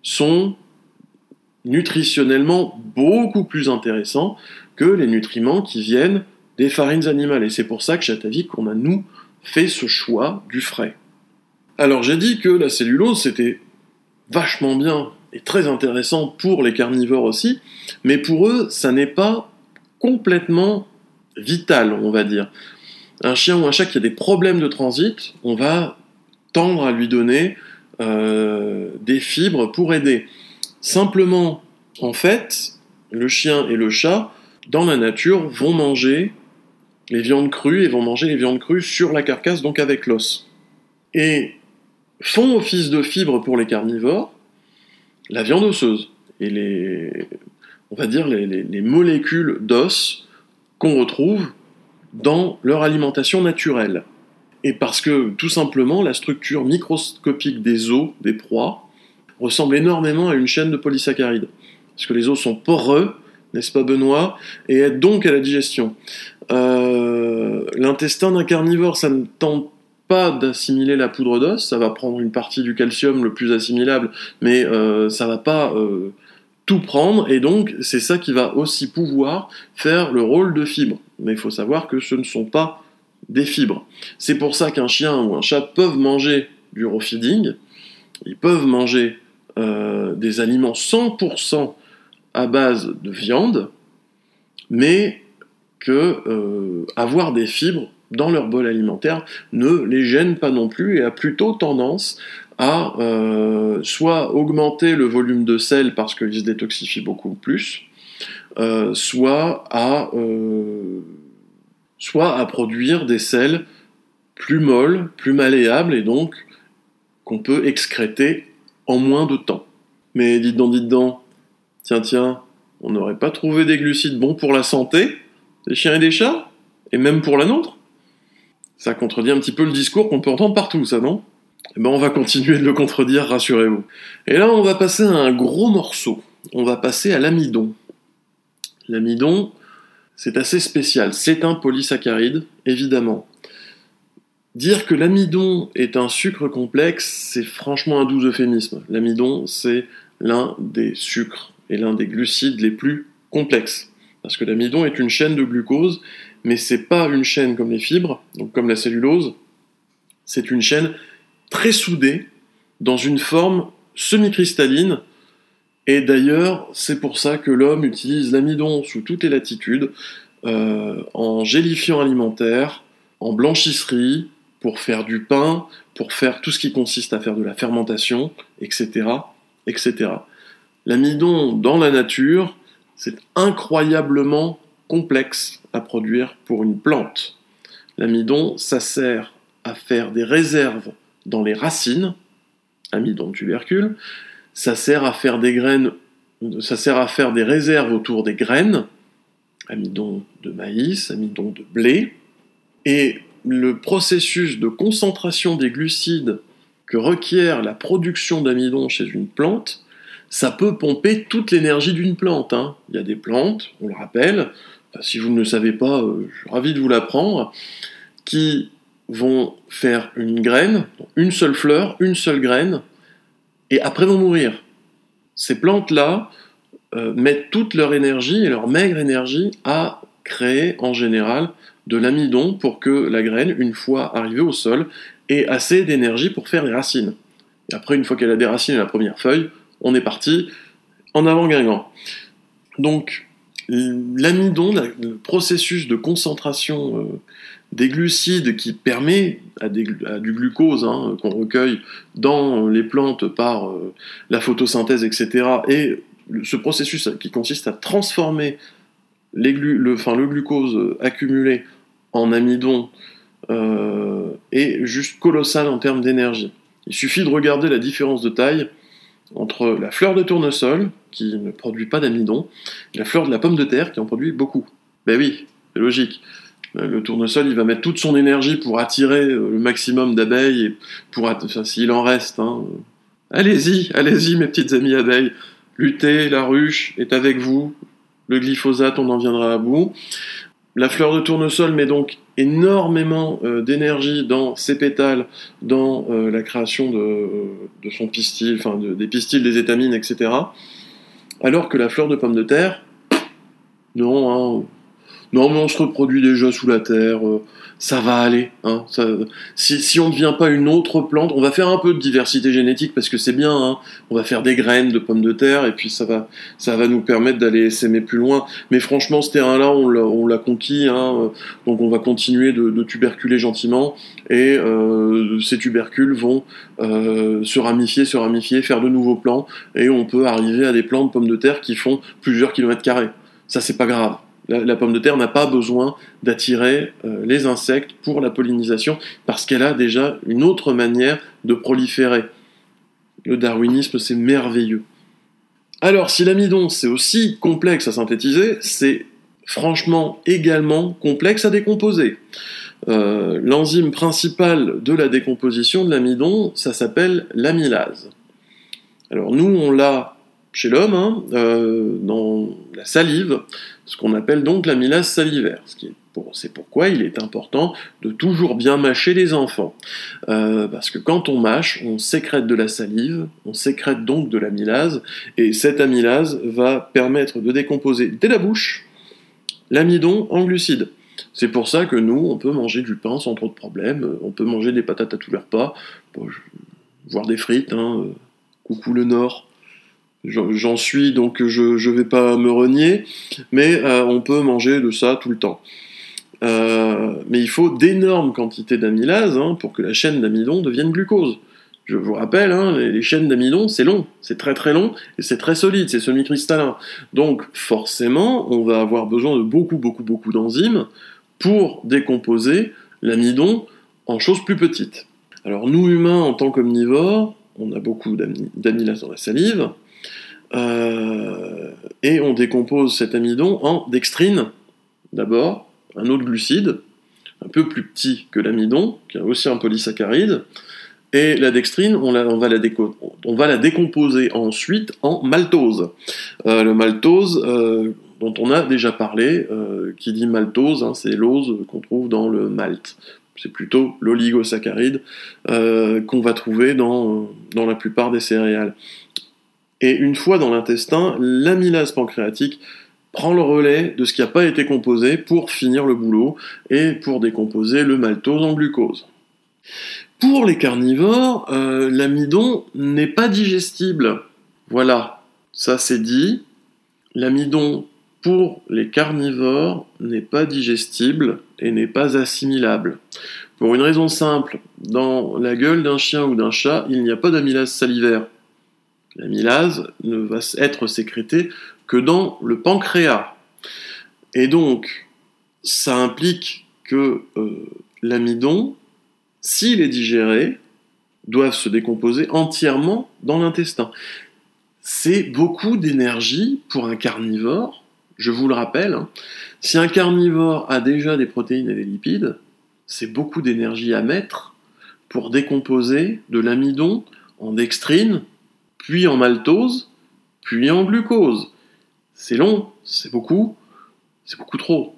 sont nutritionnellement beaucoup plus intéressants que les nutriments qui viennent des farines animales. Et c'est pour ça que avis qu'on a, nous, fait ce choix du frais. Alors j'ai dit que la cellulose, c'était vachement bien et très intéressant pour les carnivores aussi, mais pour eux, ça n'est pas complètement vital, on va dire. Un chien ou un chat qui a des problèmes de transit, on va tendre à lui donner euh, des fibres pour aider. Simplement, en fait, le chien et le chat, dans la nature, vont manger les viandes crues et vont manger les viandes crues sur la carcasse, donc avec l'os. Font office de fibres pour les carnivores, la viande osseuse et les, on va dire les, molécules d'os qu'on retrouve dans leur alimentation naturelle. Et parce que tout simplement la structure microscopique des os des proies ressemble énormément à une chaîne de polysaccharides. Parce que les os sont poreux, n'est-ce pas Benoît, et aident donc à la digestion. Euh, l'intestin d'un carnivore, ça ne tente pas d'assimiler la poudre d'os, ça va prendre une partie du calcium le plus assimilable, mais euh, ça va pas euh, tout prendre, et donc c'est ça qui va aussi pouvoir faire le rôle de fibre. Mais il faut savoir que ce ne sont pas des fibres. C'est pour ça qu'un chien ou un chat peuvent manger du raw feeding, ils peuvent manger euh, des aliments 100% à base de viande, mais que avoir des fibres dans leur bol alimentaire ne les gêne pas non plus et a plutôt tendance à euh, soit augmenter le volume de sel parce qu'ils se détoxifient beaucoup plus, euh, soit, à, euh, soit à produire des sels plus molles, plus malléables et donc qu'on peut excréter en moins de temps. Mais dites donc, dites donc, tiens, tiens, on n'aurait pas trouvé des glucides bons pour la santé des chiens et des chats Et même pour la nôtre? Ça contredit un petit peu le discours qu'on peut entendre partout, ça, non? Eh ben, on va continuer de le contredire, rassurez-vous. Et là, on va passer à un gros morceau. On va passer à l'amidon. L'amidon, c'est assez spécial. C'est un polysaccharide, évidemment. Dire que l'amidon est un sucre complexe, c'est franchement un doux euphémisme. L'amidon, c'est l'un des sucres et l'un des glucides les plus complexes. Parce que l'amidon est une chaîne de glucose mais c'est pas une chaîne comme les fibres, comme la cellulose, c'est une chaîne très soudée dans une forme semi-cristalline. Et d'ailleurs, c'est pour ça que l'homme utilise l'amidon sous toutes les latitudes, euh, en gélifiant alimentaire, en blanchisserie, pour faire du pain, pour faire tout ce qui consiste à faire de la fermentation, etc. etc. L'amidon dans la nature, c'est incroyablement complexe à produire pour une plante. L'amidon, ça sert à faire des réserves dans les racines, amidon tubercule, ça sert à faire des graines, ça sert à faire des réserves autour des graines, amidon de maïs, amidon de blé, et le processus de concentration des glucides que requiert la production d'amidon chez une plante, ça peut pomper toute l'énergie d'une plante. Hein. Il y a des plantes, on le rappelle, si vous ne le savez pas, euh, je suis ravi de vous l'apprendre, qui vont faire une graine, une seule fleur, une seule graine, et après vont mourir. Ces plantes-là euh, mettent toute leur énergie et leur maigre énergie à créer en général de l'amidon pour que la graine, une fois arrivée au sol, ait assez d'énergie pour faire des racines. Et après, une fois qu'elle a des racines et la première feuille, on est parti en avant Guingamp. Donc, l'amidon, le processus de concentration euh, des glucides qui permet à, du glucose hein, qu'on recueille dans les plantes par euh, la photosynthèse, etc. Et ce processus qui consiste à transformer le, glucose accumulé en amidon euh, est juste colossal en termes d'énergie. Il suffit de regarder la différence de taille entre la fleur de tournesol, qui ne produit pas d'amidon, et la fleur de la pomme de terre, qui en produit beaucoup. Ben oui, c'est logique. Euh, le tournesol, il va mettre toute son énergie pour attirer euh, le maximum d'abeilles, et pour, enfin, s'il en reste. Hein. Allez-y, allez-y, mes petites amies abeilles. Luttez, la ruche est avec vous. Le glyphosate, on en viendra à bout. La fleur de tournesol met donc énormément euh, d'énergie dans ses pétales, dans euh, la création de, son pistil, enfin des pistils, des étamines, etc. Alors que la fleur de pomme de terre, non, hein, non, on se reproduit déjà sous la terre, euh, ça va aller. Hein, si, on ne devient pas une autre plante, on va faire un peu de diversité génétique parce que c'est bien. Hein, on va faire des graines de pommes de terre et puis ça va, ça va nous permettre d'aller s'aimer plus loin. Mais franchement, ce terrain-là, on l'a conquis. Hein, euh, donc on va continuer de, tuberculer gentiment et euh, ces tubercules vont se ramifier, se ramifier, faire de nouveaux plants et on peut arriver à des plants de pommes de terre qui font plusieurs kilomètres carrés. Ça, c'est pas grave. La, pomme de terre n'a pas besoin d'attirer euh, les insectes pour la pollinisation parce qu'elle a déjà une autre manière de proliférer. Le darwinisme, c'est merveilleux. Alors, si l'amidon, c'est aussi complexe à synthétiser, c'est franchement également complexe à décomposer. Euh, l'enzyme principale de la décomposition de l'amidon, ça s'appelle l'amylase. Alors nous, on l'a chez l'homme, hein, euh, dans la salive, ce qu'on appelle donc l'amylase salivaire, C'est pourquoi il est important de toujours bien mâcher les enfants. Euh, parce que quand on mâche, on sécrète de la salive, on sécrète donc de l'amylase, et cette amylase va permettre de décomposer dès la bouche l'amidon en glucides. C'est pour ça que nous, on peut manger du pain sans trop de problèmes, on peut manger des patates à tous les repas, voire des frites, hein. coucou le Nord. J'en suis, donc je ne vais pas me renier, mais euh, on peut manger de ça tout le temps. Euh, mais il faut d'énormes quantités d'amylase hein, pour que la chaîne d'amidon devienne glucose. Je vous rappelle, hein, les, chaînes d'amidon, c'est long, c'est très très long, et c'est très solide, c'est semi-cristallin. Donc forcément, on va avoir besoin de beaucoup beaucoup beaucoup d'enzymes pour décomposer l'amidon en choses plus petites. Alors nous humains, en tant qu'omnivores, on a beaucoup d'amylase dans la salive, euh, et on décompose cet amidon en dextrine, d'abord, un autre glucide, un peu plus petit que l'amidon, qui est aussi un polysaccharide, et la dextrine, on, va, la décomposer ensuite en maltose. Euh, le maltose, euh, dont on a déjà parlé, qui dit maltose, hein, c'est l'ose qu'on trouve dans le malt. C'est plutôt l'oligosaccharide qu'on va trouver dans, dans la plupart des céréales. Et une fois dans l'intestin, l'amylase pancréatique prend le relais de ce qui n'a pas été composé pour finir le boulot et pour décomposer le maltose en glucose. Pour les carnivores, euh, l'amidon n'est pas digestible. Voilà, ça c'est dit. L'amidon pour les carnivores n'est pas digestible et n'est pas assimilable. Pour une raison simple, dans la gueule d'un chien ou d'un chat, il n'y a pas d'amylase salivaire. L'amylase ne va être sécrétée que dans le pancréas. Et donc, ça implique que euh, l'amidon, s'il est digéré, doit se décomposer entièrement dans l'intestin. C'est beaucoup d'énergie pour un carnivore, je vous le rappelle. Hein. Si un carnivore a déjà des protéines et des lipides, c'est beaucoup d'énergie à mettre pour décomposer de l'amidon en dextrine, puis en maltose, puis en glucose. C'est long, c'est beaucoup, c'est beaucoup trop.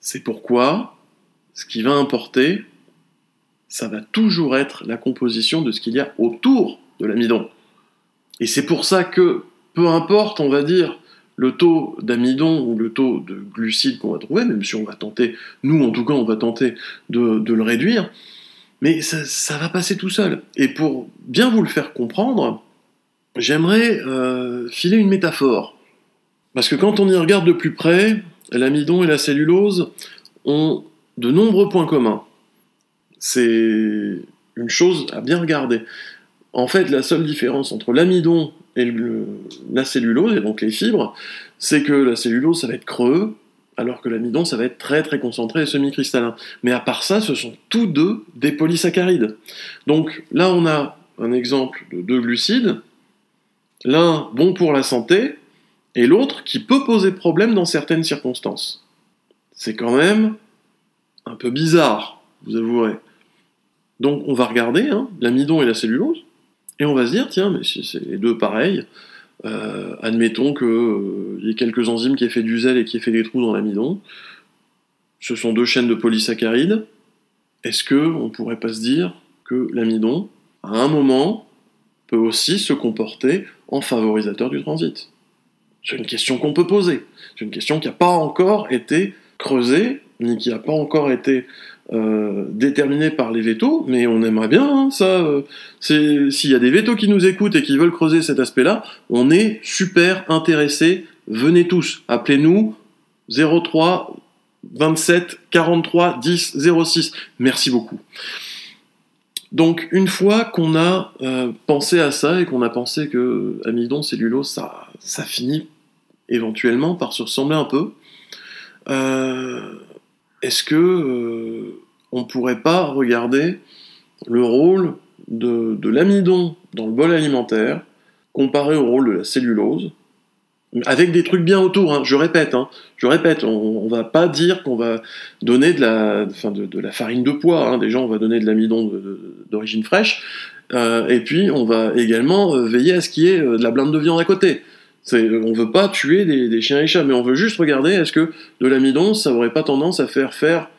C'est pourquoi ce qui va importer, ça va toujours être la composition de ce qu'il y a autour de l'amidon. Et c'est pour ça que, peu importe, on va dire, le taux d'amidon ou le taux de glucides qu'on va trouver, même si on va tenter, nous en tout cas, on va tenter de, le réduire, mais ça, va passer tout seul. Et pour bien vous le faire comprendre, j'aimerais euh, filer une métaphore. Parce que quand on y regarde de plus près, l'amidon et la cellulose ont de nombreux points communs. C'est une chose à bien regarder. En fait, la seule différence entre l'amidon et la cellulose, et donc les fibres, c'est que la cellulose, ça va être creux, alors que l'amidon, ça va être très très concentré et semi-cristallin. Mais à part ça, ce sont tous deux des polysaccharides. Donc là, on a un exemple de deux glucides, L'un bon pour la santé, et l'autre qui peut poser problème dans certaines circonstances. C'est quand même un peu bizarre, vous avouerez. Donc on va regarder hein, l'amidon et la cellulose, et on va se dire, tiens, mais si c'est les deux pareils, euh, admettons qu'il euh, y ait quelques enzymes qui aient fait du zèle et qui aient fait des trous dans l'amidon, ce sont deux chaînes de polysaccharides, est-ce qu'on ne pourrait pas se dire que l'amidon, à un moment, peut aussi se comporter en favorisateur du transit C'est une question qu'on peut poser. C'est une question qui n'a pas encore été creusée, ni qui n'a pas encore été euh, déterminée par les vétos, mais on aimerait bien hein, ça. Euh, s'il y a des vétos qui nous écoutent et qui veulent creuser cet aspect-là, on est super intéressés. Venez tous, appelez-nous 03 27 43 10 06. Merci beaucoup. Donc une fois qu'on a euh, pensé à ça et qu'on a pensé que amidon, cellulose, ça, finit éventuellement par se ressembler un peu, euh, est-ce que euh, on pourrait pas regarder le rôle de, l'amidon dans le bol alimentaire comparé au rôle de la cellulose avec des trucs bien autour, hein. je répète, hein. je répète, on, va pas dire qu'on va donner de la, enfin de, la farine de pois, hein. déjà on va donner de l'amidon d'origine fraîche, euh, et puis on va également euh, veiller à ce qu'il y ait euh, de la blinde de viande à côté. C'est, on veut pas tuer des, chiens et chats, mais on veut juste regarder est-ce que de l'amidon, ça aurait pas tendance à faire faire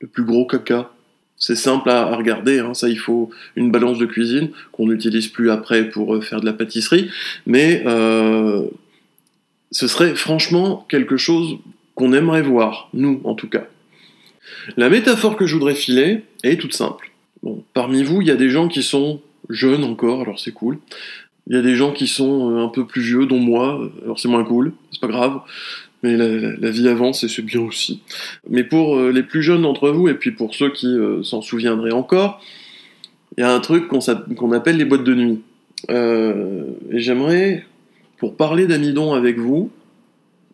le plus gros caca? C'est simple à, regarder, hein. ça il faut une balance de cuisine qu'on n'utilise plus après pour faire de la pâtisserie, mais ce serait franchement quelque chose qu'on aimerait voir, nous en tout cas. La métaphore que je voudrais filer est toute simple. Parmi vous, il y a des gens qui sont jeunes encore, alors c'est cool. Il y a des gens qui sont euh, un peu plus vieux, dont moi, alors c'est moins cool, c'est pas grave. Mais la, vie avance et c'est bien aussi. Mais pour euh, les plus jeunes d'entre vous, et puis pour ceux qui euh, s'en souviendraient encore, il y a un truc qu'on appelle les boîtes de nuit. Euh, et j'aimerais, pour parler d'amidon avec vous,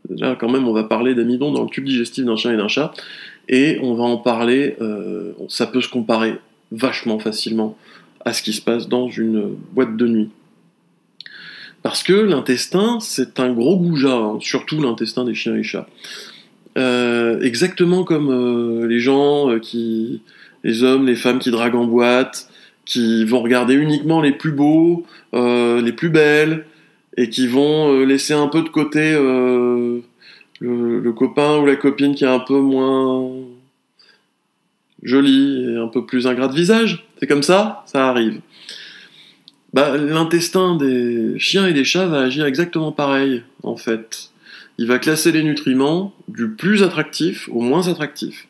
là quand même on va parler d'amidon dans le tube digestif d'un chien et d'un chat, et on va en parler, euh, ça peut se comparer vachement facilement à ce qui se passe dans une boîte de nuit. Parce que l'intestin, c'est un gros goujat, hein, surtout l'intestin des chiens et chats. Euh, exactement comme euh, les gens euh, qui, les hommes, les femmes qui draguent en boîte, qui vont regarder uniquement les plus beaux, les plus belles, et qui vont laisser un peu de côté le copain ou la copine qui est un peu moins joli et un peu plus ingrat de visage. C'est comme ça, ça arrive. Bah, l'intestin des chiens et des chats va agir exactement pareil, en fait. Il va classer les nutriments du plus attractif au moins attractif.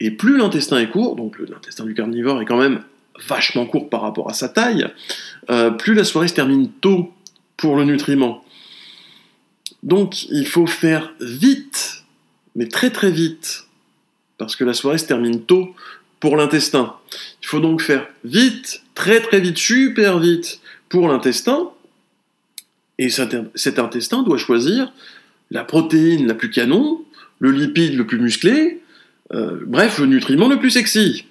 Et plus l'intestin est court, donc l'intestin du carnivore est quand même vachement court par rapport à sa taille, euh, plus la soirée se termine tôt pour le nutriment. Donc il faut faire vite, mais très très vite, parce que la soirée se termine tôt pour l'intestin. Il faut donc faire vite, très très vite, super vite pour l'intestin, et cet intestin doit choisir la protéine la plus canon, le lipide le plus musclé, euh, bref, le nutriment le plus sexy.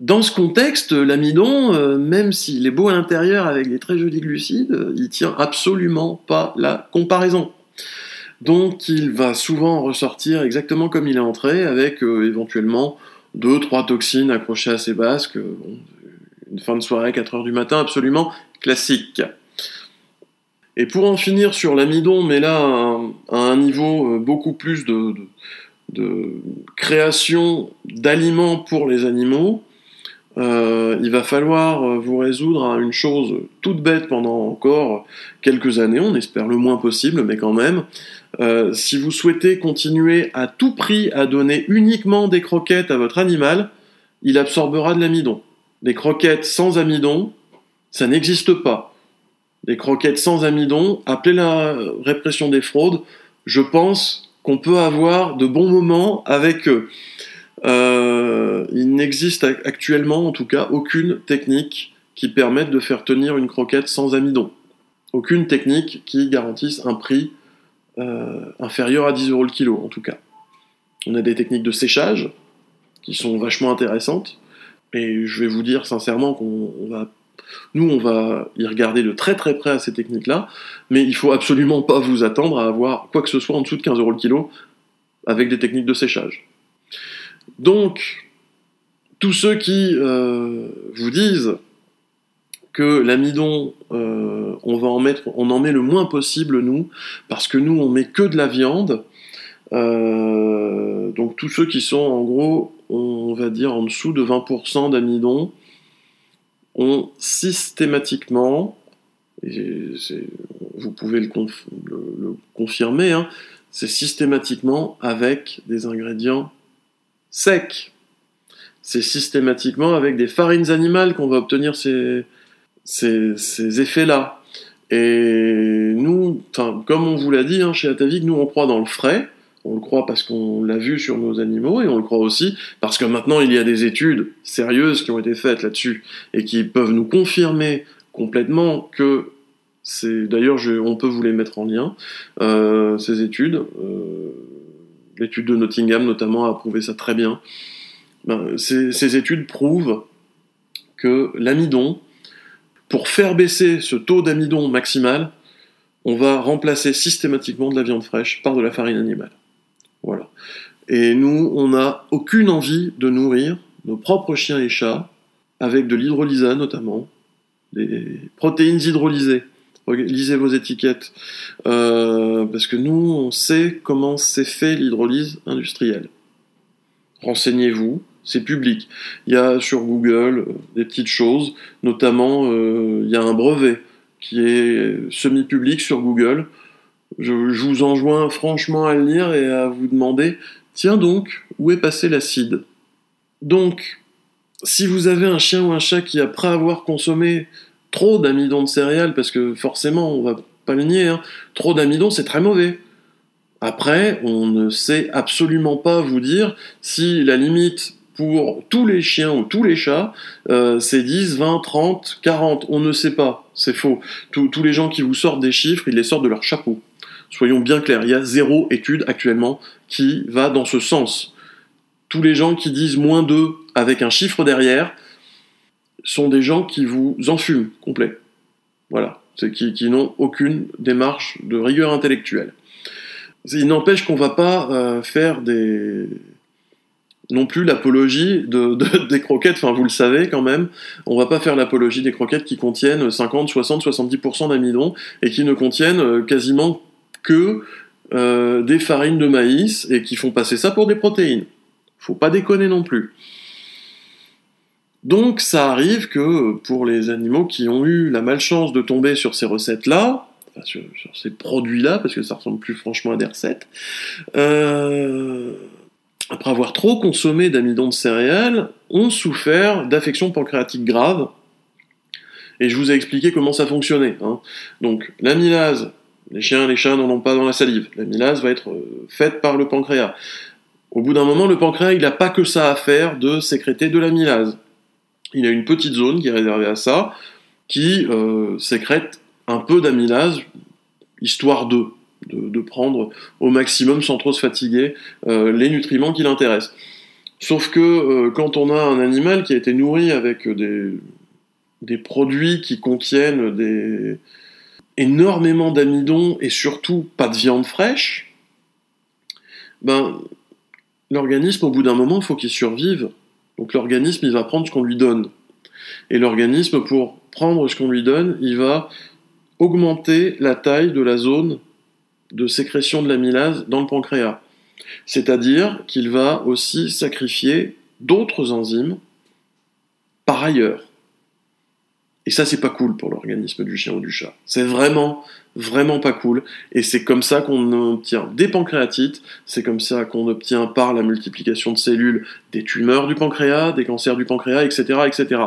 Dans ce contexte, l'amidon, euh, même s'il est beau à l'intérieur avec des très jolis glucides, euh, il tient absolument pas la comparaison. Donc il va souvent ressortir exactement comme il est entré, avec euh, éventuellement deux, trois toxines accrochées à ses basques. euh, une fin de soirée, 4 heures du matin, absolument classique. Et pour en finir sur l'amidon, mais là à un, niveau euh, beaucoup plus de, création d'aliments pour les animaux, il va falloir vous résoudre à une chose toute bête pendant encore quelques années, on espère le moins possible, mais quand même. Euh, si vous souhaitez continuer à tout prix à donner uniquement des croquettes à votre animal, il absorbera de l'amidon. Des croquettes sans amidon, ça n'existe pas. Des croquettes sans amidon, appelez la répression des fraudes, je pense qu'on peut avoir de bons moments avec eux. Euh, il n'existe ac- actuellement, en tout cas, aucune technique qui permette de faire tenir une croquette sans amidon. Aucune technique qui garantisse un prix euh, inférieur à 10 euros le kilo, en tout cas. On a des techniques de séchage qui sont vachement intéressantes, et je vais vous dire sincèrement qu'on on va, nous, on va y regarder de très très près à ces techniques-là, mais il faut absolument pas vous attendre à avoir quoi que ce soit en dessous de 15 euros le kilo avec des techniques de séchage. Donc, tous ceux qui euh, vous disent l'amidon, euh, on va en mettre, on en met le moins possible nous, parce que nous on met que de la viande. euh, donc tous ceux qui sont en gros, on va dire en dessous de 20% d'amidon, ont systématiquement, et vous pouvez le confirmer, hein, c'est systématiquement avec des ingrédients secs. C'est systématiquement avec des farines animales qu'on va obtenir ces, ces, effets-là. Et nous, comme on vous l'a dit hein, chez Atavik, nous on croit dans le frais. On le croit parce qu'on l'a vu sur nos animaux et on le croit aussi parce que maintenant il y a des études sérieuses qui ont été faites là-dessus et qui peuvent nous confirmer complètement que c'est. D'ailleurs, on peut vous les mettre en lien. euh, ces études, euh, l'étude de Nottingham notamment a prouvé ça très bien. Ben, ces études prouvent que l'amidon, pour faire baisser ce taux d'amidon maximal, on va remplacer systématiquement de la viande fraîche par de la farine animale. Voilà. Et nous, on n'a aucune envie de nourrir nos propres chiens et chats avec de l'hydrolysa notamment, des protéines hydrolysées. lisez vos étiquettes, euh, parce que nous, on sait comment c'est fait l'hydrolyse industrielle. Renseignez-vous, c'est public. Il y a sur Google euh, des petites choses, notamment euh, il y a un brevet qui est semi-public sur Google. Je, vous enjoins franchement à le lire et à vous demander, tiens donc, où est passé l'acide Donc, si vous avez un chien ou un chat qui, après avoir consommé trop d'amidon de céréales, parce que forcément, on va pas le nier, hein, trop d'amidon, c'est très mauvais. Après, on ne sait absolument pas vous dire si la limite pour tous les chiens ou tous les chats, euh, c'est 10, 20, 30, 40, on ne sait pas, c'est faux. tous les gens qui vous sortent des chiffres, ils les sortent de leur chapeau. Soyons bien clairs, il y a zéro étude actuellement qui va dans ce sens. Tous les gens qui disent moins 2 avec un chiffre derrière sont des gens qui vous enfument complet. Voilà, qui, n'ont aucune démarche de rigueur intellectuelle. Il n'empêche qu'on va pas euh, faire des non plus l'apologie de, des croquettes, enfin vous le savez quand même, on va pas faire l'apologie des croquettes qui contiennent 50, 60, 70% d'amidon et qui ne contiennent euh, quasiment que euh, des farines de maïs et qui font passer ça pour des protéines. Faut pas déconner non plus. Donc ça arrive que pour les animaux qui ont eu la malchance de tomber sur ces recettes-là, sur, ces produits-là, parce que ça ressemble plus franchement à des recettes, euh, après avoir trop consommé d'amidon de céréales, ont souffert d'affections pancréatiques graves. Et je vous ai expliqué comment ça fonctionnait. Hein. Donc l'amylase, les chiens et les chats n'en ont pas dans la salive. L'amylase va être euh, faite par le pancréas. Au bout d'un moment, le pancréas, il n'a pas que ça à faire de sécréter de l'amylase. Il a une petite zone qui est réservée à ça, qui euh, sécrète un peu d'amylase, histoire de prendre au maximum sans trop se fatiguer euh, les nutriments qui l'intéressent. Sauf que euh, quand on a un animal qui a été nourri avec des, produits qui contiennent énormément d'amidon et surtout pas de viande fraîche, ben, l'organisme, au bout d'un moment, il faut qu'il survive. Donc l'organisme, il va prendre ce qu'on lui donne. Et l'organisme, pour prendre ce qu'on lui donne, il va augmenter la taille de la zone de sécrétion de l'amylase dans le pancréas. C'est-à-dire qu'il va aussi sacrifier d'autres enzymes par ailleurs. Et ça, c'est pas cool pour l'organisme du chien ou du chat. C'est vraiment, vraiment pas cool. Et c'est comme ça qu'on obtient des pancréatites, c'est comme ça qu'on obtient par la multiplication de cellules des tumeurs du pancréas, des cancers du pancréas, etc. etc.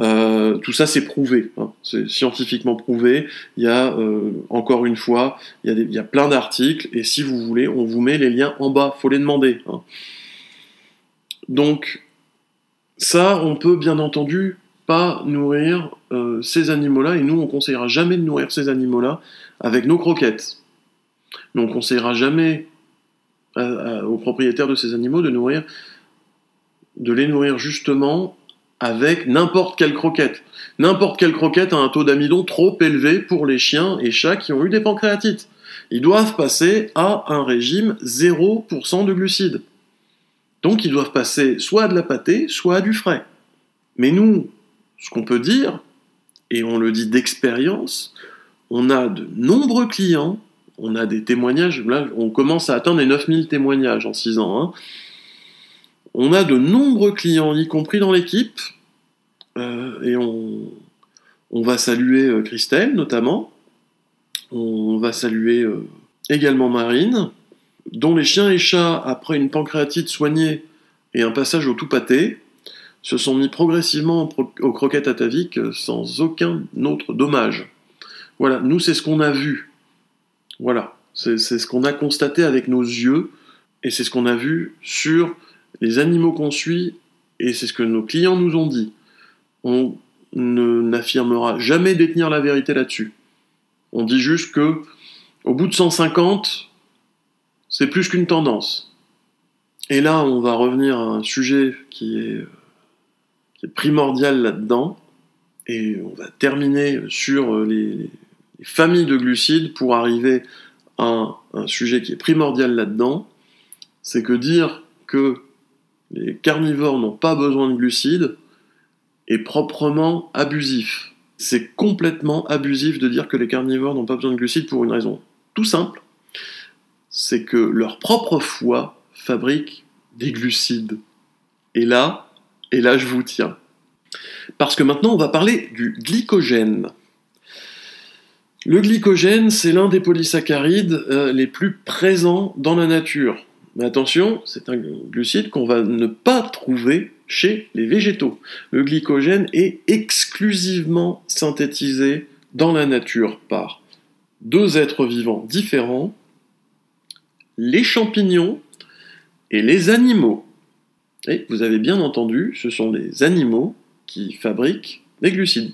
Euh, tout ça, c'est prouvé. Hein. C'est scientifiquement prouvé. Il y a, euh, encore une fois, il y a, plein d'articles. Et si vous voulez, on vous met les liens en bas. faut les demander. Hein. Donc, ça, on peut bien entendu pas nourrir euh, ces animaux-là, et nous, on conseillera jamais de nourrir ces animaux-là avec nos croquettes. Nous, on conseillera jamais aux propriétaires de ces animaux de nourrir, de les nourrir justement avec n'importe quelle croquette. N'importe quelle croquette a un taux d'amidon trop élevé pour les chiens et chats qui ont eu des pancréatites. Ils doivent passer à un régime 0% de glucides. Donc ils doivent passer soit à de la pâtée, soit à du frais. Mais nous, ce qu'on peut dire, et on le dit d'expérience, on a de nombreux clients, on a des témoignages, là on commence à atteindre les 9000 témoignages en 6 ans. Hein. On a de nombreux clients, y compris dans l'équipe, euh, et on, va saluer euh, Christelle notamment, on va saluer euh, également Marine, dont les chiens et chats, après une pancréatite soignée et un passage au tout pâté, se sont mis progressivement aux croquettes ataviques sans aucun autre dommage. Voilà, nous c'est ce qu'on a vu. Voilà, c'est ce qu'on a constaté avec nos yeux et c'est ce qu'on a vu sur les animaux qu'on suit et c'est ce que nos clients nous ont dit. On n'affirmera jamais détenir la vérité là-dessus. On dit juste que au bout de 150, c'est plus qu'une tendance. Et là, on va revenir à un sujet qui est primordial là-dedans. Et on va terminer sur euh, les, familles de glucides pour arriver à un, sujet qui est primordial là-dedans. C'est que dire que les carnivores n'ont pas besoin de glucides est proprement abusif. c'est complètement abusif de dire que les carnivores n'ont pas besoin de glucides pour une raison tout simple, c'est que leur propre foie fabrique des glucides. Et là, et là je vous tiens. Parce que maintenant on va parler du glycogène. Le glycogène, c'est l'un des polysaccharides euh, les plus présents dans la nature. Mais attention, c'est un glucide qu'on va ne pas trouver chez les végétaux. Le glycogène est exclusivement synthétisé dans la nature par deux êtres vivants différents, les champignons et les animaux. Et vous avez bien entendu, ce sont les animaux qui fabriquent les glucides.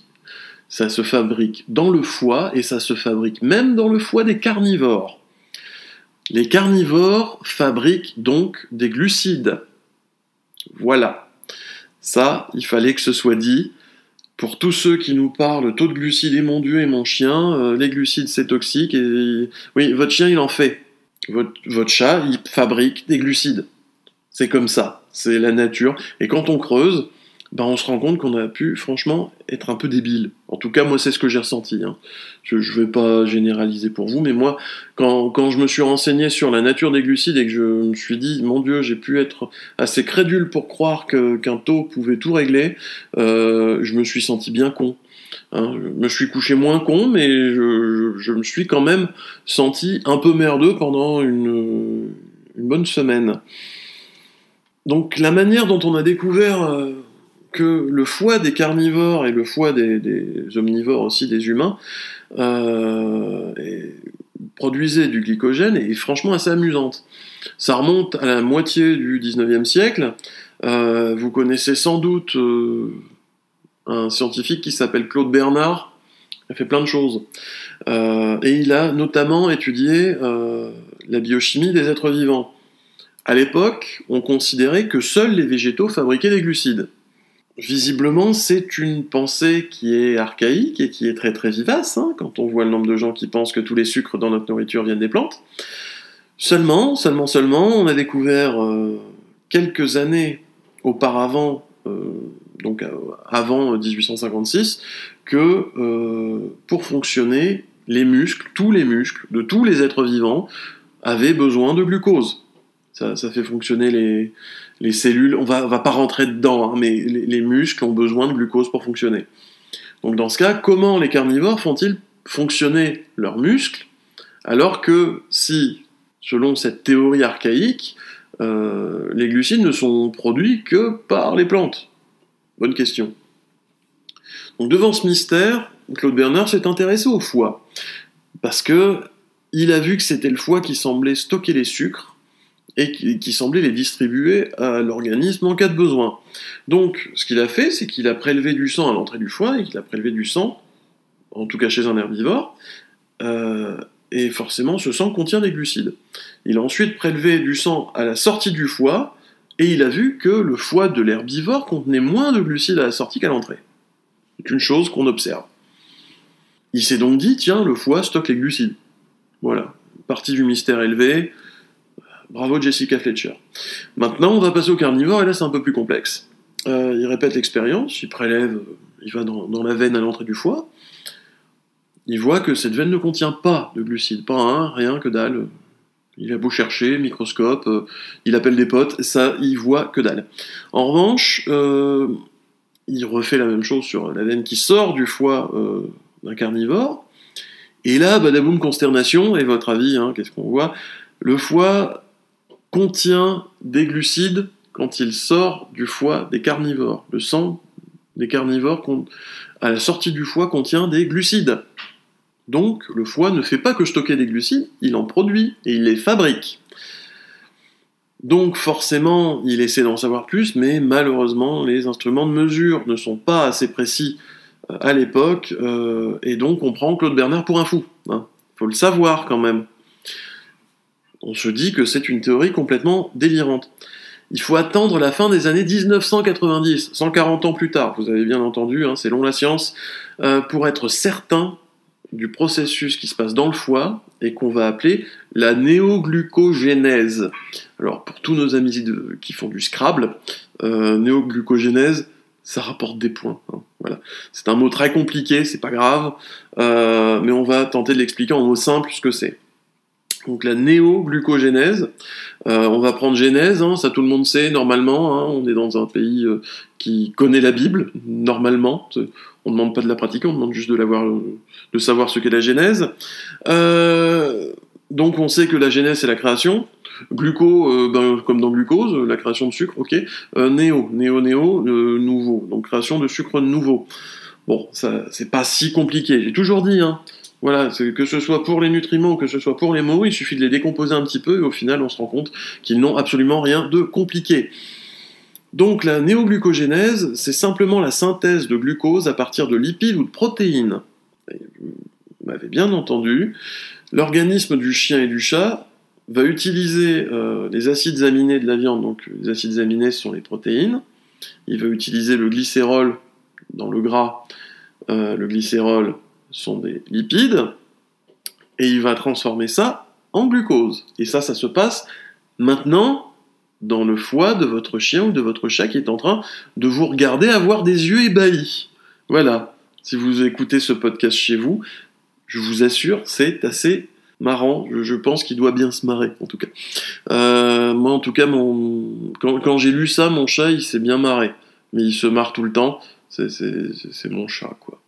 Ça se fabrique dans le foie et ça se fabrique même dans le foie des carnivores. Les carnivores fabriquent donc des glucides. Voilà. Ça, il fallait que ce soit dit. Pour tous ceux qui nous parlent taux de glucides et mon Dieu et mon chien, euh, les glucides c'est toxique et oui, votre chien il en fait. Votre chat il fabrique des glucides. C'est comme ça, c'est la nature. Et quand on creuse, ben on se rend compte qu'on a pu, franchement, être un peu débile. En tout cas, moi, c'est ce que j'ai ressenti. Hein. Je ne vais pas généraliser pour vous, mais moi, quand, quand, je me suis renseigné sur la nature des glucides et que je me suis dit, mon Dieu, j'ai pu être assez crédule pour croire qu'un taux pouvait tout régler, euh, je me suis senti bien con. Hein. Je me suis couché moins con, mais je, je, je, me suis quand même senti un peu merdeux pendant une, une bonne semaine. Donc la manière dont on a découvert... Euh, que le foie des carnivores et le foie des, omnivores aussi, des humains, euh, produisait du glycogène est franchement assez amusante. Ça remonte à la moitié du 19e siècle. Euh, vous connaissez sans doute euh, un scientifique qui s'appelle Claude Bernard. Il a fait plein de choses. et il a notamment étudié la biochimie des êtres vivants. À l'époque, on considérait que seuls les végétaux fabriquaient des glucides. Visiblement, c'est une pensée qui est archaïque et qui est très très vivace, hein, quand on voit le nombre de gens qui pensent que tous les sucres dans notre nourriture viennent des plantes. Seulement, seulement, seulement, on a découvert euh, quelques années auparavant, euh, donc euh, avant 1856, que pour fonctionner, les muscles, tous les muscles de tous les êtres vivants, avaient besoin de glucose. Ça, fait fonctionner les, les cellules, on va, va pas rentrer dedans, hein, mais les, muscles ont besoin de glucose pour fonctionner. Donc dans ce cas, comment les carnivores font-ils fonctionner leurs muscles alors que si, selon cette théorie archaïque, euh, les glucides ne sont produits que par les plantes? Bonne question. Donc devant ce mystère, Claude Bernard s'est intéressé au foie parce que il a vu que c'était le foie qui semblait stocker les sucres et qui, semblait les distribuer à l'organisme en cas de besoin. Donc, ce qu'il a fait, c'est qu'il a prélevé du sang à l'entrée du foie et qu'il a prélevé du sang, en tout cas chez un herbivore, euh, et forcément, ce sang contient des glucides. Il a ensuite prélevé du sang à la sortie du foie, et il a vu que le foie de l'herbivore contenait moins de glucides à la sortie qu'à l'entrée. C'est une chose qu'on observe. Il s'est donc dit, tiens, le foie stocke les glucides. Voilà, partie du mystère élevé, Bravo Jessica Fletcher. Maintenant, on va passer au carnivore, et là c'est un peu plus complexe. Euh, il répète l'expérience, il prélève, euh, il va dans, la veine à l'entrée du foie. Il voit que cette veine ne contient pas de glucides, pas un, rien que dalle. Il a beau chercher, microscope, euh, il appelle des potes, ça, il voit que dalle. En revanche, il refait la même chose sur la veine qui sort du foie d'un carnivore. Et là, badaboum, consternation, et votre avis, hein, qu'est-ce qu'on voit? Le foie contient des glucides quand il sort du foie des carnivores. Le sang des carnivores, à la sortie du foie, contient des glucides. Donc, le foie ne fait pas que stocker des glucides, il en produit et il les fabrique. Donc, forcément, il essaie d'en savoir plus, mais malheureusement, les instruments de mesure ne sont pas assez précis euh, à l'époque, euh, et donc on prend Claude Bernard pour un fou. Hein. faut le savoir quand même on se dit que c'est une théorie complètement délirante. Il faut attendre la fin des années 1990, 140 ans plus tard, vous avez bien entendu, hein, c'est long la science, euh, pour être certain du processus qui se passe dans le foie et qu'on va appeler la néoglucogénèse. Alors pour tous nos amis qui font du Scrabble, euh, néoglucogénèse, ça rapporte des points. Hein. Voilà. C'est un mot très compliqué, c'est pas grave, euh, mais on va tenter de l'expliquer en mots simples ce que c'est. Donc la néoglucogénèse, euh, on va prendre Genèse, hein, ça tout le monde sait normalement, hein, on est dans un pays euh, qui connaît la Bible, normalement, on ne demande pas de la pratiquer, on demande juste de, de savoir ce qu'est la Genèse. donc on sait que la Genèse c'est la création, Gluco, euh, ben, comme dans glucose, la création de sucre, ok. Euh, néo, néo, néo, euh, nouveau. Donc création de sucre nouveau. Bon, c'est pas si compliqué. J'ai toujours dit, hein. Voilà, que ce soit pour les nutriments que ce soit pour les mots, il suffit de les décomposer un petit peu et au final on se rend compte qu'ils n'ont absolument rien de compliqué. Donc la néoglucogénèse, c'est simplement la synthèse de glucose à partir de lipides ou de protéines. Vous m'avez bien entendu. L'organisme du chien et du chat va utiliser euh, les acides aminés de la viande, donc les acides aminés sont les protéines, il va utiliser le glycérol dans le gras, euh, le glycérol sont des lipides, et il va transformer ça en glucose. Et ça, ça se passe maintenant dans le foie de votre chien ou de votre chat qui est en train de vous regarder avoir des yeux ébahis. Voilà. Si vous écoutez ce podcast chez vous, je vous assure, c'est assez marrant. Je, pense qu'il doit bien se marrer, en tout cas. Euh, moi, en tout cas, mon... quand, j'ai lu ça, mon chat, il s'est bien marré. Mais il se marre tout le temps. C'est mon chat, quoi.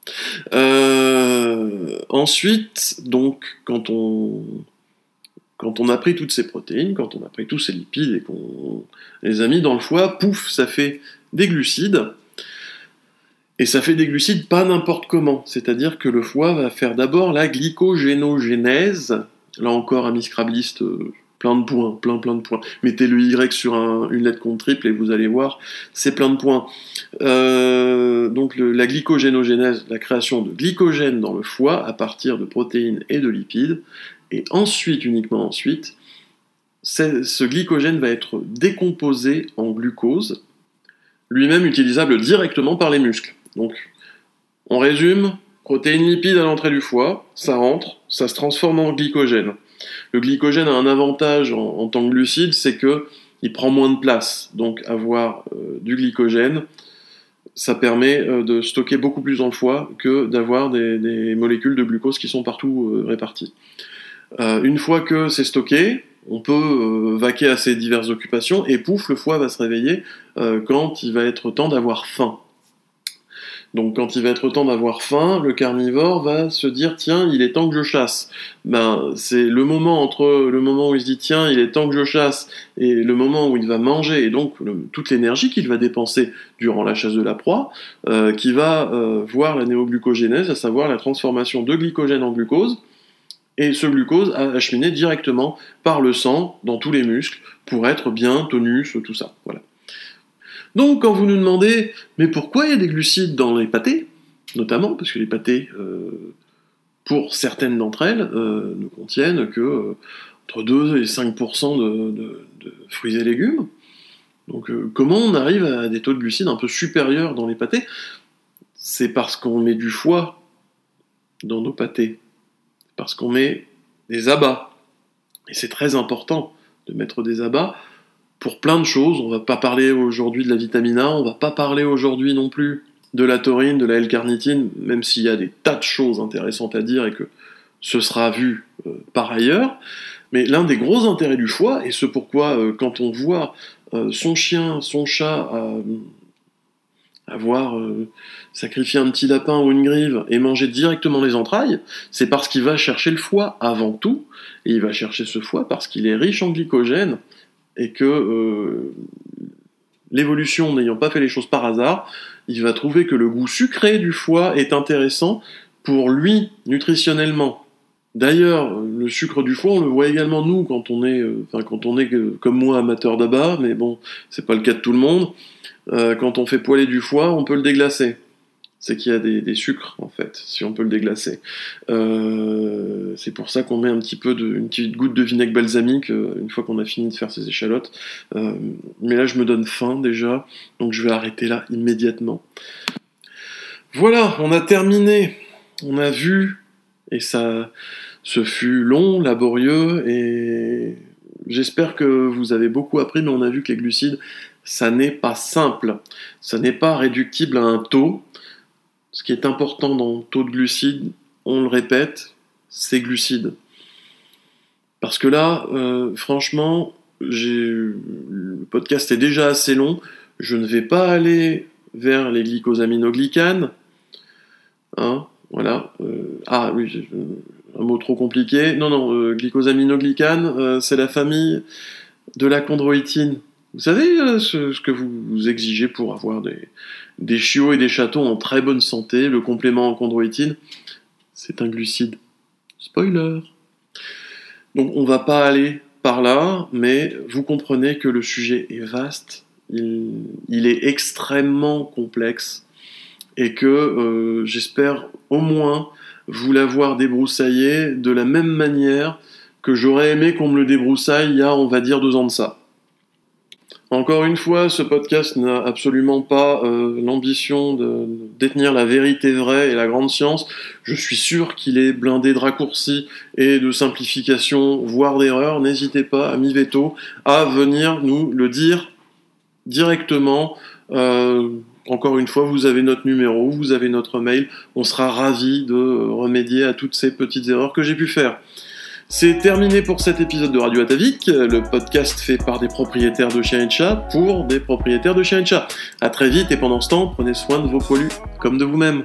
Euh, ensuite, donc, quand on, quand on a pris toutes ces protéines, quand on a pris tous ces lipides et qu'on les a mis dans le foie, pouf, ça fait des glucides. Et ça fait des glucides pas n'importe comment, c'est-à-dire que le foie va faire d'abord la glycogénogénèse, là encore un miscrabliste, euh, plein de points, plein plein de points. Mettez le Y sur une lettre contre triple et vous allez voir, c'est plein de points. Euh, donc la glycogénogénèse, la création de glycogène dans le foie à partir de protéines et de lipides, et ensuite, uniquement ensuite, ce glycogène va être décomposé en glucose, lui-même utilisable directement par les muscles. Donc, on résume, protéines lipides à l'entrée du foie, ça rentre, ça se transforme en glycogène. Le glycogène a un avantage en, tant que glucide, c'est que il prend moins de place. Donc avoir euh, du glycogène, ça permet euh, de stocker beaucoup plus le foie que d'avoir des, molécules de glucose qui sont partout euh, réparties. une fois que c'est stocké, on peut vaquer à ses diverses occupations et pouf, le foie va se réveiller quand il va être temps d'avoir faim. Donc quand il va être temps d'avoir faim, le carnivore va se dire tiens, il est temps que je chasse. Ben c'est le moment entre le moment où il se dit tiens, il est temps que je chasse et le moment où il va manger et donc toute l'énergie qu'il va dépenser durant la chasse de la proie, euh, qui va euh, voir la néoglucogénèse, à savoir la transformation de glycogène en glucose. Et ce glucose acheminé directement par le sang dans tous les muscles pour être bien tonus, tout ça. Voilà. Donc quand vous nous demandez, mais pourquoi il y a des glucides dans les pâtés, notamment parce que les pâtés, euh, pour certaines d'entre elles, euh, ne contiennent que euh, entre 2 et 5% de, fruits et légumes. Donc comment on arrive à des taux de glucides un peu supérieurs dans les pâtés? C'est parce qu'on met du foie dans nos pâtés, parce qu'on met des abats. Et c'est très important de mettre des abats pour plein de choses. On va pas parler aujourd'hui de la vitamine A, on va pas parler aujourd'hui non plus de la taurine, de la L-carnitine, même s'il y a des tas de choses intéressantes à dire et que ce sera vu euh, par ailleurs. Mais l'un des gros intérêts du foie, et ce pourquoi euh, quand on voit euh, son chien, son chat avoir sacrifié un petit lapin ou une grive et manger directement les entrailles, c'est parce qu'il va chercher le foie avant tout, et il va chercher ce foie parce qu'il est riche en glycogène, et que euh, l'évolution n'ayant pas fait les choses par hasard, il va trouver que le goût sucré du foie est intéressant pour lui nutritionnellement. D'ailleurs, le sucre du foie, on le voit également nous quand on est, euh, enfin quand on est comme moi amateur d'abat, mais bon, c'est pas le cas de tout le monde. Euh, quand on fait poêler du foie, on peut le déglacer c'est qu'il y a des, sucres en fait, si on peut le déglacer. Euh, c'est pour ça qu'on met un petit peu de, une petite goutte de vinaigre balsamique euh, une fois qu'on a fini de faire ses échalotes. Euh, mais là, je me donne faim déjà, donc je vais arrêter là immédiatement. Voilà, on a terminé. On a vu, et ça, ce fut long, laborieux, et j'espère que vous avez beaucoup appris, mais on a vu que les glucides, ça n'est pas simple. Ça n'est pas réductible à un taux. Ce qui est important dans le taux de glucides, on le répète, c'est glucides. Parce que là, euh, franchement, le podcast est déjà assez long. Je ne vais pas aller vers les glycosaminoglycanes. Hein, voilà. Euh, ah oui, un mot trop compliqué. Non, non, euh, glycosaminoglycanes, c'est la famille de la chondroïtine. Vous savez ce, que vous, exigez pour avoir des, des chiots et des chatons en très bonne santé, le complément en chondroïtine, c'est un glucide. Spoiler. Donc on va pas aller par là, mais vous comprenez que le sujet est vaste, il, est extrêmement complexe, et que euh, j'espère au moins vous l'avoir débroussaillé de la même manière que j'aurais aimé qu'on me le débroussaille il y a, on va dire, deux ans de ça. Encore une fois, ce podcast n'a absolument pas euh, l'ambition de détenir la vérité vraie et la grande science. Je suis sûr qu'il est blindé de raccourcis et de simplifications, voire d'erreurs. N'hésitez pas, ami Veto, à venir nous le dire directement. Euh, encore une fois, vous avez notre numéro, vous avez notre mail. On sera ravis de remédier à toutes ces petites erreurs que j'ai pu faire. C'est terminé pour cet épisode de Radio Atavik, le podcast fait par des propriétaires de chiens et de chats pour des propriétaires de chiens et de chats. A très vite et pendant ce temps, prenez soin de vos pollus comme de vous-même.